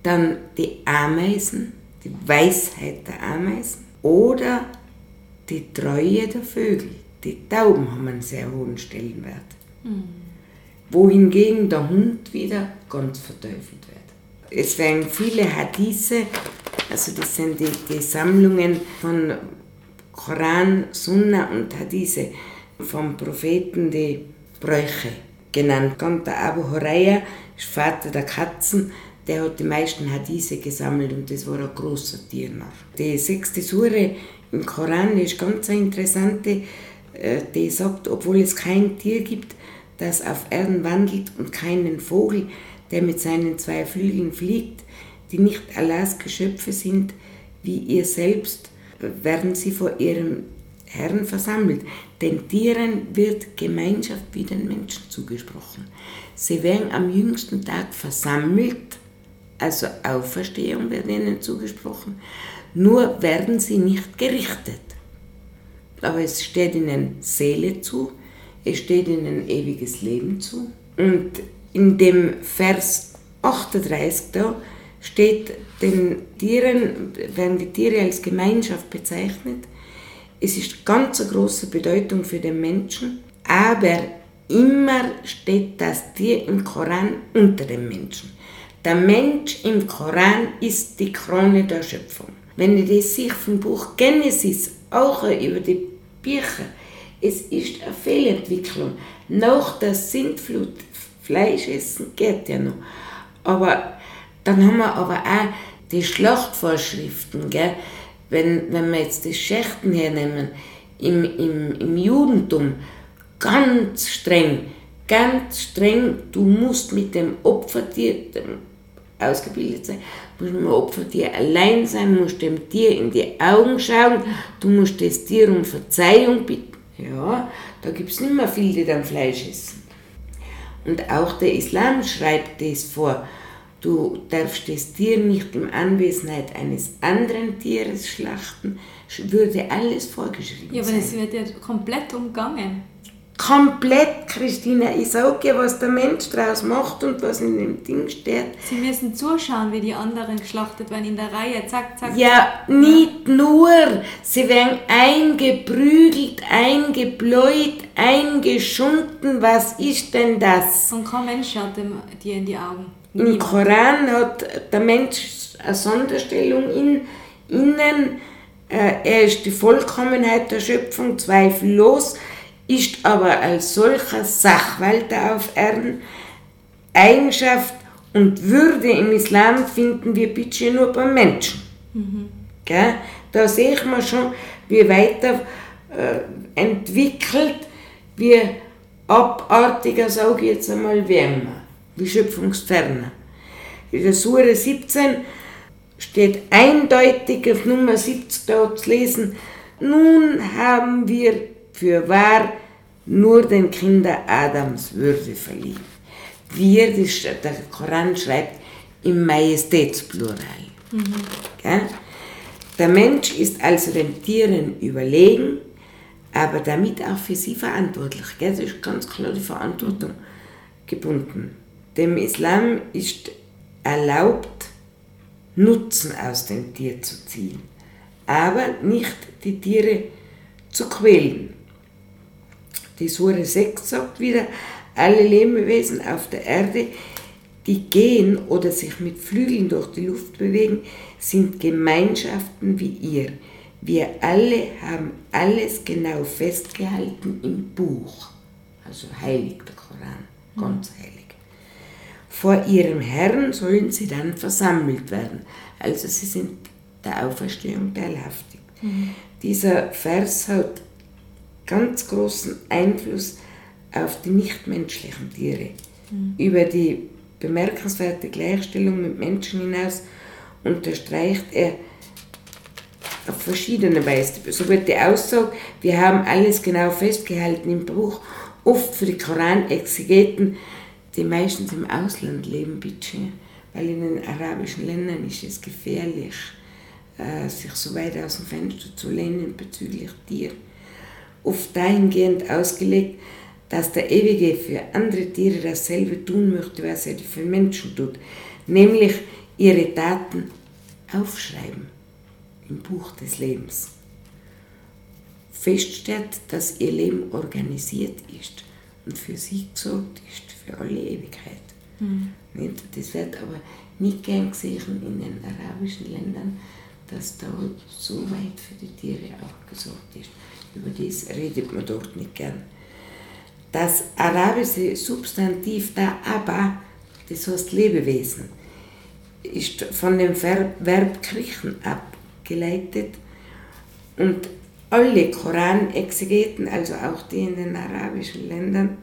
Dann die Ameisen, die Weisheit der Ameisen oder die Treue der Vögel. Die Tauben haben einen sehr hohen Stellenwert. Mhm wohingegen der Hund wieder ganz verteufelt wird. Es werden viele Hadithe, also das sind die, die Sammlungen von Koran, Sunna und Hadithe vom Propheten, die Bräuche genannt. Und der Abu Huraira ist Vater der Katzen, der hat die meisten Hadithe gesammelt und das war ein großer Tiernach. Die sechste Sure im Koran ist ganz eine interessante, äh, die sagt, obwohl es kein Tier gibt, das auf Erden wandelt und keinen Vogel, der mit seinen zwei Flügeln fliegt, die nicht Allahs Geschöpfe sind, wie ihr selbst, werden sie vor ihrem Herrn versammelt. Den Tieren wird Gemeinschaft wie den Menschen zugesprochen. Sie werden am jüngsten Tag versammelt, also Auferstehung wird ihnen zugesprochen, nur werden sie nicht gerichtet. Aber es steht ihnen Seele zu, es steht ihnen ewiges Leben zu. Und in dem Vers 38 da steht den Tieren, werden die Tiere als Gemeinschaft bezeichnet. Es ist ganz eine große Bedeutung für den Menschen, aber immer steht das Tier im Koran unter dem Menschen. Der Mensch im Koran ist die Krone der Schöpfung. Wenn ihr das sich vom Buch Genesis auch über die Bücher, es ist eine Fehlentwicklung. Nach der Sintflut, Fleisch essen geht ja noch. Aber dann haben wir aber auch die Schlachtvorschriften, gell? Wenn, wenn wir jetzt die Schächten hernehmen, im, im, im Judentum ganz streng, ganz streng, du musst mit dem Opfertier, dem ausgebildet sein, musst mit dem Opfertier allein sein, musst dem Tier in die Augen schauen, du musst das Tier um Verzeihung bitten. Ja, da gibt es nicht mehr viele, die dann Fleisch essen. Und auch der Islam schreibt das vor Du darfst das Tier nicht in Anwesenheit eines anderen Tieres schlachten, würde alles vorgeschrieben Ja, aber das wird ja komplett umgangen. Komplett, Christina. Ich sage was der Mensch daraus macht und was in dem Ding steht. Sie müssen zuschauen, wie die anderen geschlachtet werden in der Reihe. Zack, zack. Ja, nicht nur. Sie werden eingeprügelt, eingebläut, eingeschunden. Was ist denn das? Und kein Mensch schaut dir in die Augen. Im Koran hat der Mensch eine Sonderstellung in, innen. Äh, er ist die Vollkommenheit der Schöpfung, zweifellos, ist aber als solcher Sachwalter auf Erden. Eigenschaft und Würde im Islam finden wir bitte nur beim Menschen. Mhm. Da sehe man schon, wie weiter äh, entwickelt, wie abartiger, sage ich jetzt einmal, werden wie schöpfungsferne. In der Sure 17 steht eindeutig auf Nummer 70 dort zu lesen, nun haben wir für wahr nur den Kindern Adams Würde verliehen. Wir, der Koran schreibt im Majestätsplural. Mhm. Der Mensch ist also den Tieren überlegen, aber damit auch für sie verantwortlich. Das ist ganz klar die Verantwortung gebunden. Dem Islam ist erlaubt, Nutzen aus dem Tier zu ziehen, aber nicht die Tiere zu quälen. Die Sure 6 sagt wieder, alle Lebewesen auf der Erde, die gehen oder sich mit Flügeln durch die Luft bewegen, sind Gemeinschaften wie ihr. Wir alle haben alles genau festgehalten im Buch, also heilig der Koran, ganz heilig. Vor ihrem Herrn sollen sie dann versammelt werden. Also sie sind der Auferstehung teilhaftig. Mhm. Dieser Vers hat ganz großen Einfluss auf die nichtmenschlichen Tiere. Mhm. Über die bemerkenswerte Gleichstellung mit Menschen hinaus unterstreicht er auf verschiedene Weise. So wird die Aussage, wir haben alles genau festgehalten im Buch, oft für die Koranexegeten die meistens im Ausland leben, bitte, weil in den arabischen Ländern ist es gefährlich, äh, sich so weit aus dem Fenster zu lehnen bezüglich Tier. Oft dahingehend ausgelegt, dass der Ewige für andere Tiere dasselbe tun möchte, was er für Menschen tut, nämlich ihre Taten aufschreiben im Buch des Lebens. Feststellt, dass ihr Leben organisiert ist und für sie gesorgt ist für alle Ewigkeit. Mhm. Das wird aber nicht gern gesehen in den arabischen Ländern, dass da so weit für die Tiere auch gesorgt ist. Über das redet man dort nicht gern. Das arabische Substantiv da aber, das heißt Lebewesen, ist von dem Verb kriechen abgeleitet Und alle Koranexegeten, also auch die in den arabischen Ländern,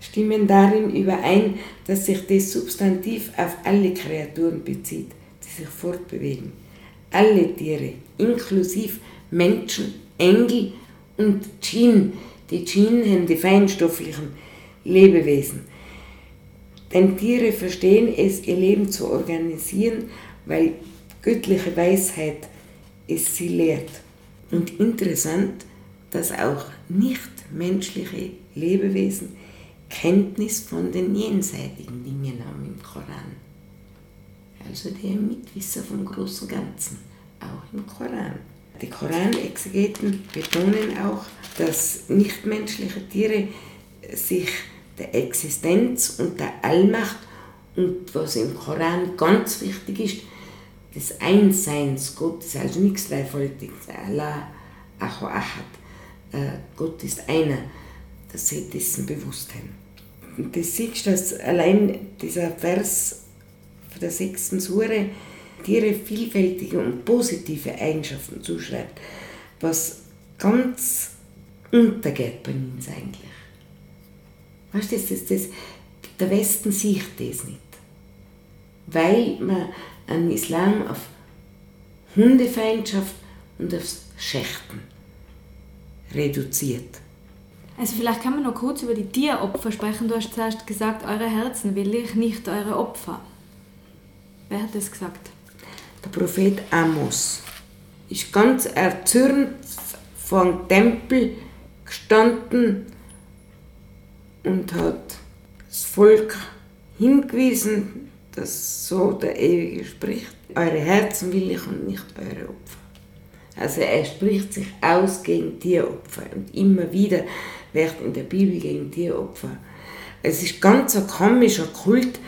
stimmen darin überein, dass sich das Substantiv auf alle Kreaturen bezieht, die sich fortbewegen. Alle Tiere, inklusive Menschen, Engel und Djinn. Die Djinn sind die feinstofflichen Lebewesen. Denn Tiere verstehen es, ihr Leben zu organisieren, weil göttliche Weisheit es sie lehrt. Und interessant, dass auch nichtmenschliche Lebewesen Kenntnis von den jenseitigen Dingen haben im Koran. Also der Mitwisser vom großen Ganzen, auch im Koran. Die Koranexegeten betonen auch, dass nichtmenschliche Tiere sich der Existenz und der Allmacht und was im Koran ganz wichtig ist, des Einsseins Gottes, also nichts Dreifaltiges, Allah, Acho Ahad, äh, Gott ist einer, dass sie dessen bewusst haben. Das siehst du, dass allein dieser Vers von der sechsten Sure Tiere vielfältige und positive Eigenschaften zuschreibt, was ganz untergeht bei uns eigentlich. Weißt du, das, das, das, der Westen sieht das nicht. Weil man einen Islam auf Hundefeindschaft und aufs Schächten reduziert. Also vielleicht kann man noch kurz über die Tieropfer sprechen. Du hast zuerst gesagt, eure Herzen will ich, nicht eure Opfer. Wer hat das gesagt? Der Prophet Amos ist ganz erzürnt vor dem Tempel gestanden und hat das Volk hingewiesen, dass so der Ewige spricht. Eure Herzen will ich und nicht eure Opfer. Also er spricht sich aus gegen Tieropfer und immer wieder wird in der Bibel gegen Tieropfer. Es ist ganz ein komischer Kult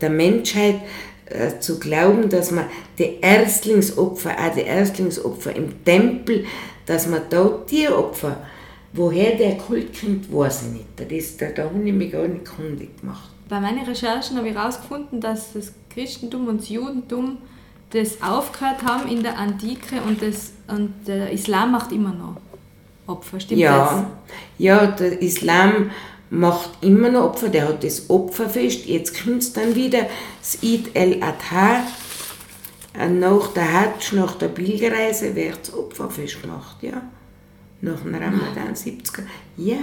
der Menschheit äh, zu glauben, dass man die Erstlingsopfer, auch die Erstlingsopfer im Tempel, dass man da Tieropfer, woher der Kult kommt, weiß ich nicht. Das, da, da habe ich mich gar nicht kundig gemacht. Bei meinen Recherchen habe ich herausgefunden, dass das Christentum und das Judentum das aufgehört haben in der Antike und, das, und der Islam macht immer noch Opfer, stimmt ja, das? Ja, der Islam macht immer noch Opfer, der hat das Opferfest, jetzt kommt es dann wieder, das Eid el-Adha, nach der Hajj, nach der Pilgerreise wird das Opferfest gemacht, ja. Nach dem Ramadan 70er. Ja.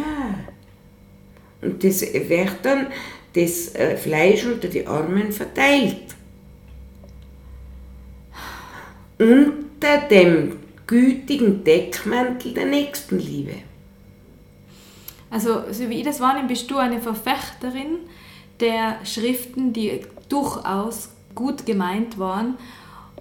Und das wird dann das äh, Fleisch unter die Armen verteilt. Unter dem gütigen Deckmantel der Nächstenliebe. Also, so wie ich das wahrnehme, bist du eine Verfechterin der Schriften, die durchaus gut gemeint waren,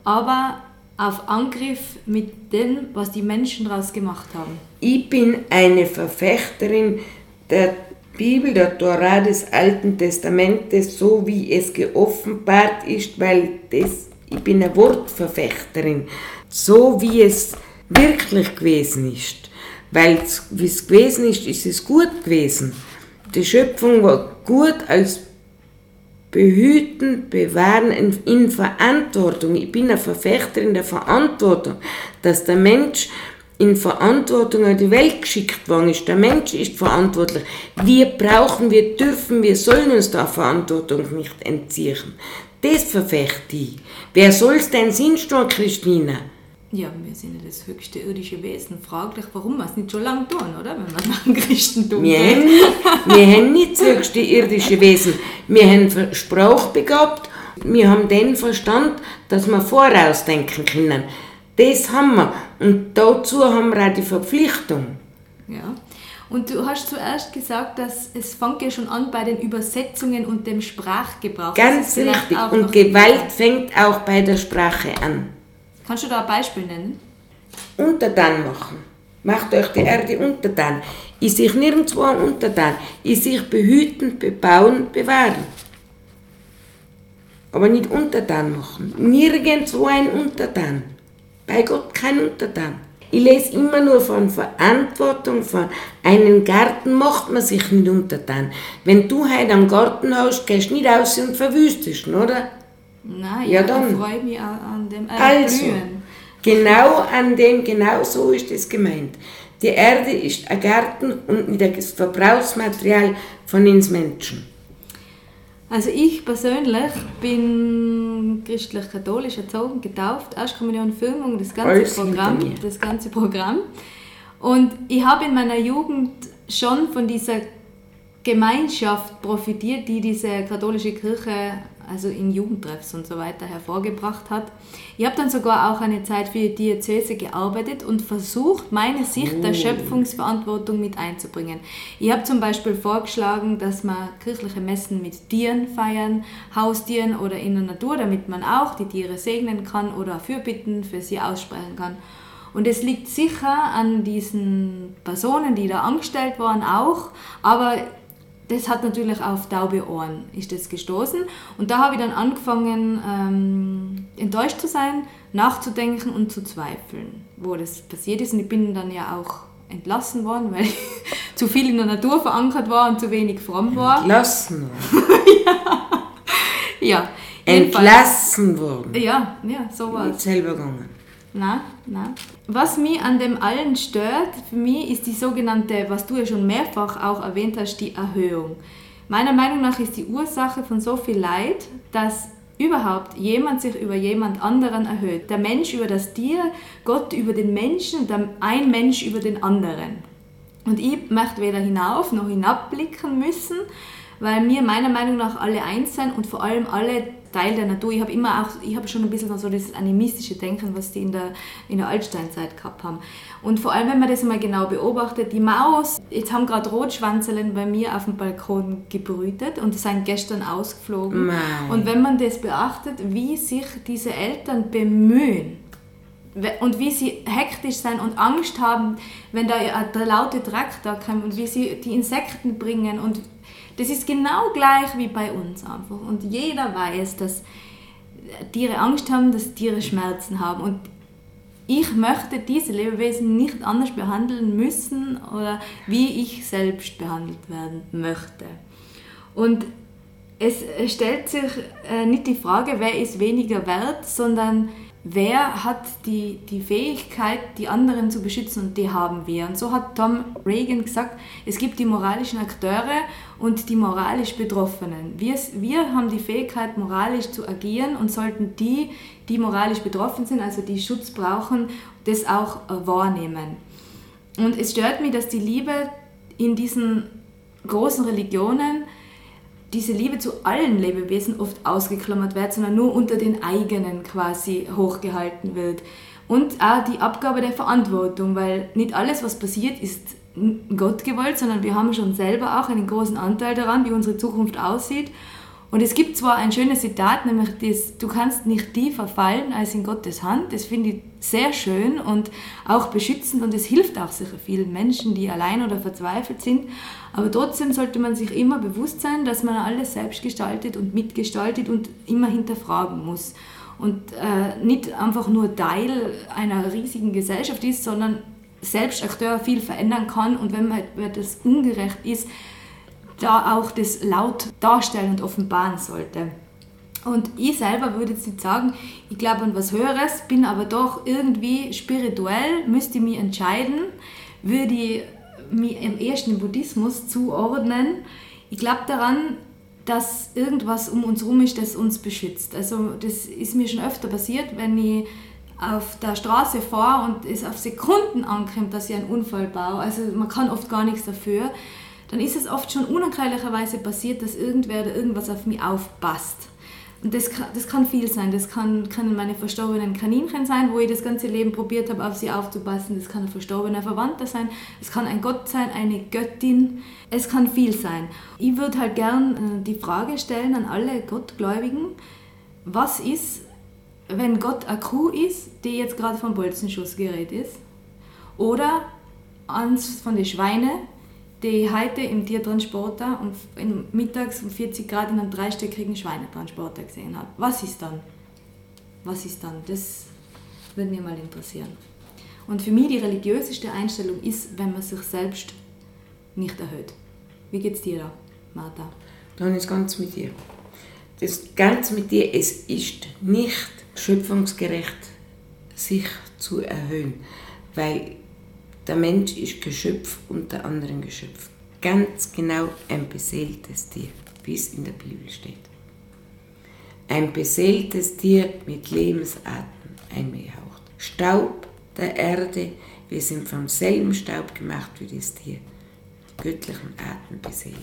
aber auf Angriff mit dem, was die Menschen daraus gemacht haben. Ich bin eine Verfechterin der Bibel, der Torah des Alten Testamentes, so wie es geoffenbart ist, weil das, ich bin eine Wortverfechterin, so wie es wirklich gewesen ist. Weil wie es gewesen ist, ist es gut gewesen. Die Schöpfung war gut als behüten, bewahren, in, Verantwortung. Ich bin ein Verfechter in der Verantwortung, dass der Mensch in Verantwortung an die Welt geschickt worden ist. Der Mensch ist verantwortlich. Wir brauchen, wir dürfen, wir sollen uns der Verantwortung nicht entziehen. Das verfechte ich. Wer soll's denn sein, Christina? Ja, wir sind ja das höchste irdische Wesen. Fraglich, warum wir es nicht schon lange tun, oder? Wenn man nach dem Christentum wir haben, wir haben nicht das höchste irdische Wesen. Wir haben sprachbegabt. Wir haben den Verstand, dass wir vorausdenken können. Das haben wir. Und dazu haben wir auch die Verpflichtung. Ja. Und du hast zuerst gesagt, dass es fängt ja schon an bei den Übersetzungen und dem Sprachgebrauch. Ganz richtig. Und Gewalt fängt auch bei der Sprache an. Kannst du da ein Beispiel nennen? Untertan machen. Macht euch die Erde untertan. Ich sich nirgendwo untertan. Ich sich behüten, bebauen, bewahren. Aber nicht untertan machen. Nirgendwo ein Untertan. Bei Gott kein Untertan. Ich lese immer nur von Verantwortung, von einem Garten macht man sich nicht untertan. Wenn du heute am Garten hast, gehst du nicht raus und verwüstest, oder? Nein, ja, dann. ich freue mich an dem Erblühen. Also, Genau an dem, genau so ist es gemeint. Die Erde ist ein Garten und nicht das Verbrauchsmaterial von uns Menschen. Also ich persönlich bin christlich-katholisch erzogen, getauft, Erstkommunion, Firmung, das ganze Alles Programm, das ganze Programm. Und ich habe in meiner Jugend schon von dieser Gemeinschaft profitiert, die diese katholische Kirche also in Jugendtreffs und so weiter hervorgebracht hat. Ich habe dann sogar auch eine Zeit für die Diözese gearbeitet und versucht, meine Sicht der Schöpfungsverantwortung mit einzubringen. Ich habe zum Beispiel vorgeschlagen, dass man kirchliche Messen mit Tieren feiern, Haustieren oder in der Natur, damit man auch die Tiere segnen kann oder Fürbitten für sie aussprechen kann. Und es liegt sicher an diesen Personen, die da angestellt waren, auch, aber das hat natürlich auf taube Ohren ist das gestoßen. Und da habe ich dann angefangen, ähm, enttäuscht zu sein, nachzudenken und zu zweifeln, wo das passiert ist. Und ich bin dann ja auch entlassen worden, weil ich zu viel in der Natur verankert war und zu wenig fromm war. Entlassen worden. Ja, jedenfalls- Entlassen worden. Ja, ja, so war Nicht selber gegangen. Na, na. Was mich an dem allen stört, für mich ist die sogenannte, was du ja schon mehrfach auch erwähnt hast, die Erhöhung. Meiner Meinung nach ist die Ursache von so viel Leid, dass überhaupt jemand sich über jemand anderen erhöht. Der Mensch über das Tier, Gott über den Menschen ein Mensch über den anderen. Und ich möchte weder hinauf noch hinabblicken müssen, weil wir meiner Meinung nach alle eins sind und vor allem alle Teil der Natur. Ich habe immer auch, ich habe schon ein bisschen so dieses animistische Denken, was die in der, in der Altsteinzeit gehabt haben. Und vor allem, wenn man das mal genau beobachtet, die Maus, jetzt haben gerade Rotschwanzeln bei mir auf dem Balkon gebrütet und sind gestern ausgeflogen. Mei. Und wenn man das beachtet, wie sich diese Eltern bemühen, und wie sie hektisch sind und Angst haben, wenn da der laute da kommt und wie sie die Insekten bringen und das ist genau gleich wie bei uns einfach und jeder weiß, dass Tiere Angst haben, dass Tiere Schmerzen haben und ich möchte diese Lebewesen nicht anders behandeln müssen oder wie ich selbst behandelt werden möchte. Und es stellt sich äh, nicht die Frage, wer ist weniger wert, sondern wer hat die, die Fähigkeit, die anderen zu beschützen und die haben wir. Und so hat Tom Reagan gesagt, es gibt die moralischen Akteure und die moralisch Betroffenen. Wir, wir haben die Fähigkeit, moralisch zu agieren und sollten die, die moralisch betroffen sind, also die Schutz brauchen, das auch äh, wahrnehmen. Und es stört mich, dass die Liebe in diesen großen Religionen diese Liebe zu allen Lebewesen oft ausgeklammert wird, sondern nur unter den eigenen quasi hochgehalten wird. Und auch die Abgabe der Verantwortung, weil nicht alles, was passiert, ist Gott gewollt, sondern wir haben schon selber auch einen großen Anteil daran, wie unsere Zukunft aussieht. Und es gibt zwar ein schönes Zitat, nämlich das, du kannst nicht tiefer fallen als in Gottes Hand. Das finde ich sehr schön und auch beschützend und es hilft auch sicher vielen Menschen, die allein oder verzweifelt sind. Aber trotzdem sollte man sich immer bewusst sein, dass man alles selbst gestaltet und mitgestaltet und immer hinterfragen muss. Und äh, nicht einfach nur Teil einer riesigen Gesellschaft ist, sondern selbst Akteur viel verändern kann und wenn man wenn das ungerecht ist, da auch das laut darstellen und offenbaren sollte. Und ich selber würde jetzt nicht sagen, ich glaube an was Höheres, bin aber doch irgendwie spirituell, müsste ich mich entscheiden, würde ich mich im ersten Buddhismus zuordnen. Ich glaube daran, dass irgendwas um uns herum ist, das uns beschützt. Also das ist mir schon öfter passiert, wenn ich auf der Straße fahre und es auf Sekunden ankommt, dass ich einen Unfall baue. Also man kann oft gar nichts dafür. Dann ist es oft schon unerklärlicherweise passiert, dass irgendwer oder irgendwas auf mich aufpasst. Und das kann, das kann viel sein. Das kann, können meine verstorbenen Kaninchen sein, wo ich das ganze Leben probiert habe, auf sie aufzupassen. Das kann ein verstorbener Verwandter sein. Es kann ein Gott sein, eine Göttin. Es kann viel sein. Ich würde halt gern äh, die Frage stellen an alle Gottgläubigen, was ist, wenn Gott eine Kuh ist, die jetzt gerade vom Bolzenschuss gerät ist? Oder eins von den Schweinen, die heute im Tiertransporter und mittags um 40 Grad in einem dreistöckigen Schweinetransporter gesehen habe. Was ist dann? Was ist dann? Das würde mich mal interessieren. Und für mich die religiöseste Einstellung ist, wenn man sich selbst nicht erhöht. Wie geht's dir da, Martha? Dann ist ganz mit dir. Das ganz mit dir, es ist nicht schöpfungsgerecht, sich zu erhöhen, weil der Mensch ist Geschöpf unter anderen Geschöpfen. Ganz genau ein beseeltes Tier, wie es in der Bibel steht. Ein beseeltes Tier mit Lebensatem eingehaucht. Staub der Erde, wir sind vom selben Staub gemacht wie das Tier. Göttlichen Atem beseelt.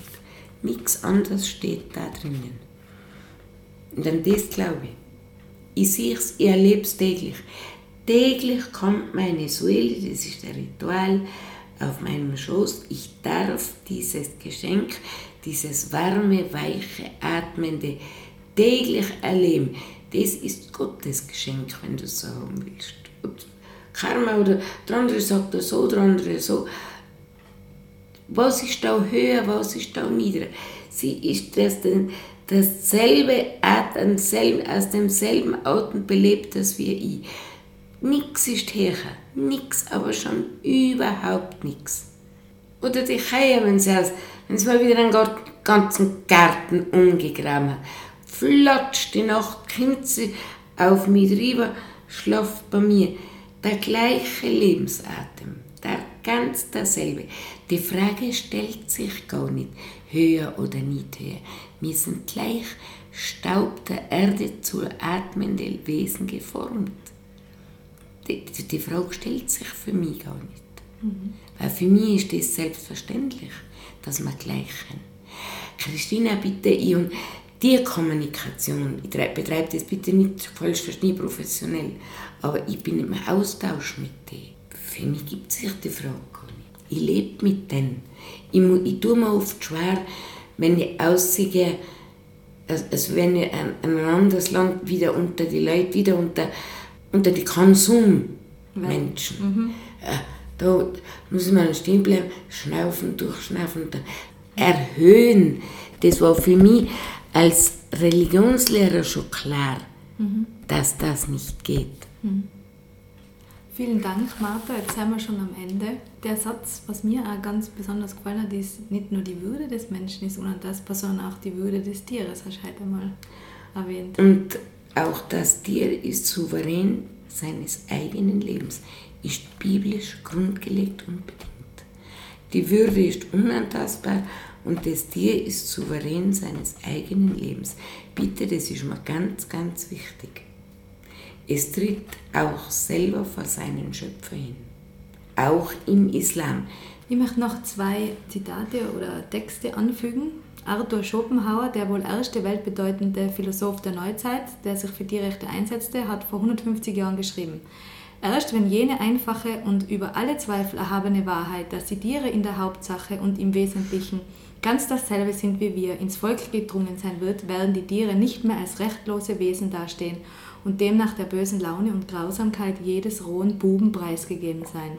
Nichts anderes steht da drinnen. Und an das glaube ich. Ich sehe es, ich erlebe es täglich. Täglich kommt meine Seele, das ist der Ritual, auf meinem Schoß. Ich darf dieses Geschenk, dieses warme, weiche, atmende, täglich erleben. Das ist Gottes Geschenk, wenn du es so haben willst. Und Karma oder der andere sagt das so, der andere so. Was ist da höher, was ist da niedriger? Sie ist das, dasselbe Atem, aus demselben Atem belebt, das wir ich. Nichts ist höher, nichts, aber schon überhaupt nichts. Oder die Kähe, wenn sie, wenn sie mal wieder einen ganzen Garten umgegraben hat, flatscht die Nacht, kommt sie auf mich drüber, schlaft bei mir. Der gleiche Lebensatem, der ganz derselbe. Die Frage stellt sich gar nicht, höher oder nicht höher. Wir sind gleich Staub der Erde zu atmenden Wesen geformt. Die, die, Frage stellt sich für mich gar nicht. Mhm. Weil für mich ist das selbstverständlich, dass wir gleichen. Christina, bitte, ich und die Kommunikation, ich betreibe das bitte nicht falsch verstehen, professionell, aber ich bin im Austausch mit denen. Für mich gibt es sich die Frage gar nicht. Ich lebe mit denen. Ich, ich tue mir oft schwer, wenn ich aussehe, als wenn ich ein, ein anderes Land wieder unter die Leute, wieder unter, unter die Konsummenschen. Mhm. Äh, da muss man stehen bleiben, schnaufen, durchschnaufen, erhöhen. Das war für mich als Religionslehrer schon klar, mhm. dass das nicht geht. Mhm. Vielen Dank, Martha. Jetzt sind wir schon am Ende. Der Satz, was mir auch ganz besonders gefallen hat, ist nicht nur die Würde des Menschen ist unantastbar, sondern auch die Würde des Tieres, hast du heute einmal erwähnt. Und auch das Tier ist souverän seines eigenen Lebens, ist biblisch grundgelegt und bedingt. Die Würde ist unantastbar und das Tier ist souverän seines eigenen Lebens. Bitte, das ist mir ganz, ganz wichtig. Es tritt auch selber vor seinen Schöpfer hin. Auch im Islam. Ich möchte noch zwei Zitate oder Texte anfügen. Arthur Schopenhauer, der wohl erste weltbedeutende Philosoph der Neuzeit, der sich für Tierrechte einsetzte, hat vor 150 Jahren geschrieben. Erst wenn jene einfache und über alle Zweifel erhabene Wahrheit, dass die Tiere in der Hauptsache und im Wesentlichen ganz dasselbe sind wie wir, ins Volk gedrungen sein wird, werden die Tiere nicht mehr als rechtlose Wesen dastehen und demnach der bösen Laune und Grausamkeit jedes rohen Buben preisgegeben sein.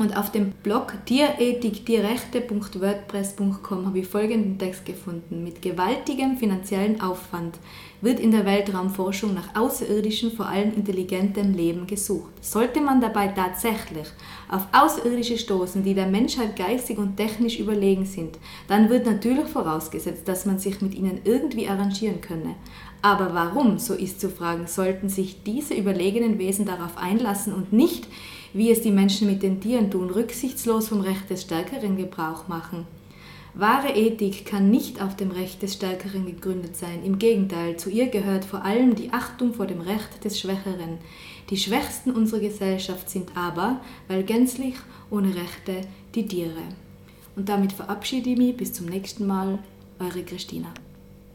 Und auf dem Blog tierethik-tierrechte.wordpress.com habe ich folgenden Text gefunden. Mit gewaltigem finanziellen Aufwand wird in der Weltraumforschung nach außerirdischem, vor allem intelligentem Leben gesucht. Sollte man dabei tatsächlich auf Außerirdische stoßen, die der Menschheit geistig und technisch überlegen sind, dann wird natürlich vorausgesetzt, dass man sich mit ihnen irgendwie arrangieren könne. Aber warum, so ist zu fragen, sollten sich diese überlegenen Wesen darauf einlassen und nicht wie es die Menschen mit den Tieren tun, rücksichtslos vom Recht des Stärkeren Gebrauch machen. Wahre Ethik kann nicht auf dem Recht des Stärkeren gegründet sein. Im Gegenteil, zu ihr gehört vor allem die Achtung vor dem Recht des Schwächeren. Die Schwächsten unserer Gesellschaft sind aber, weil gänzlich ohne Rechte, die Tiere. Und damit verabschiede ich mich bis zum nächsten Mal, eure Christina.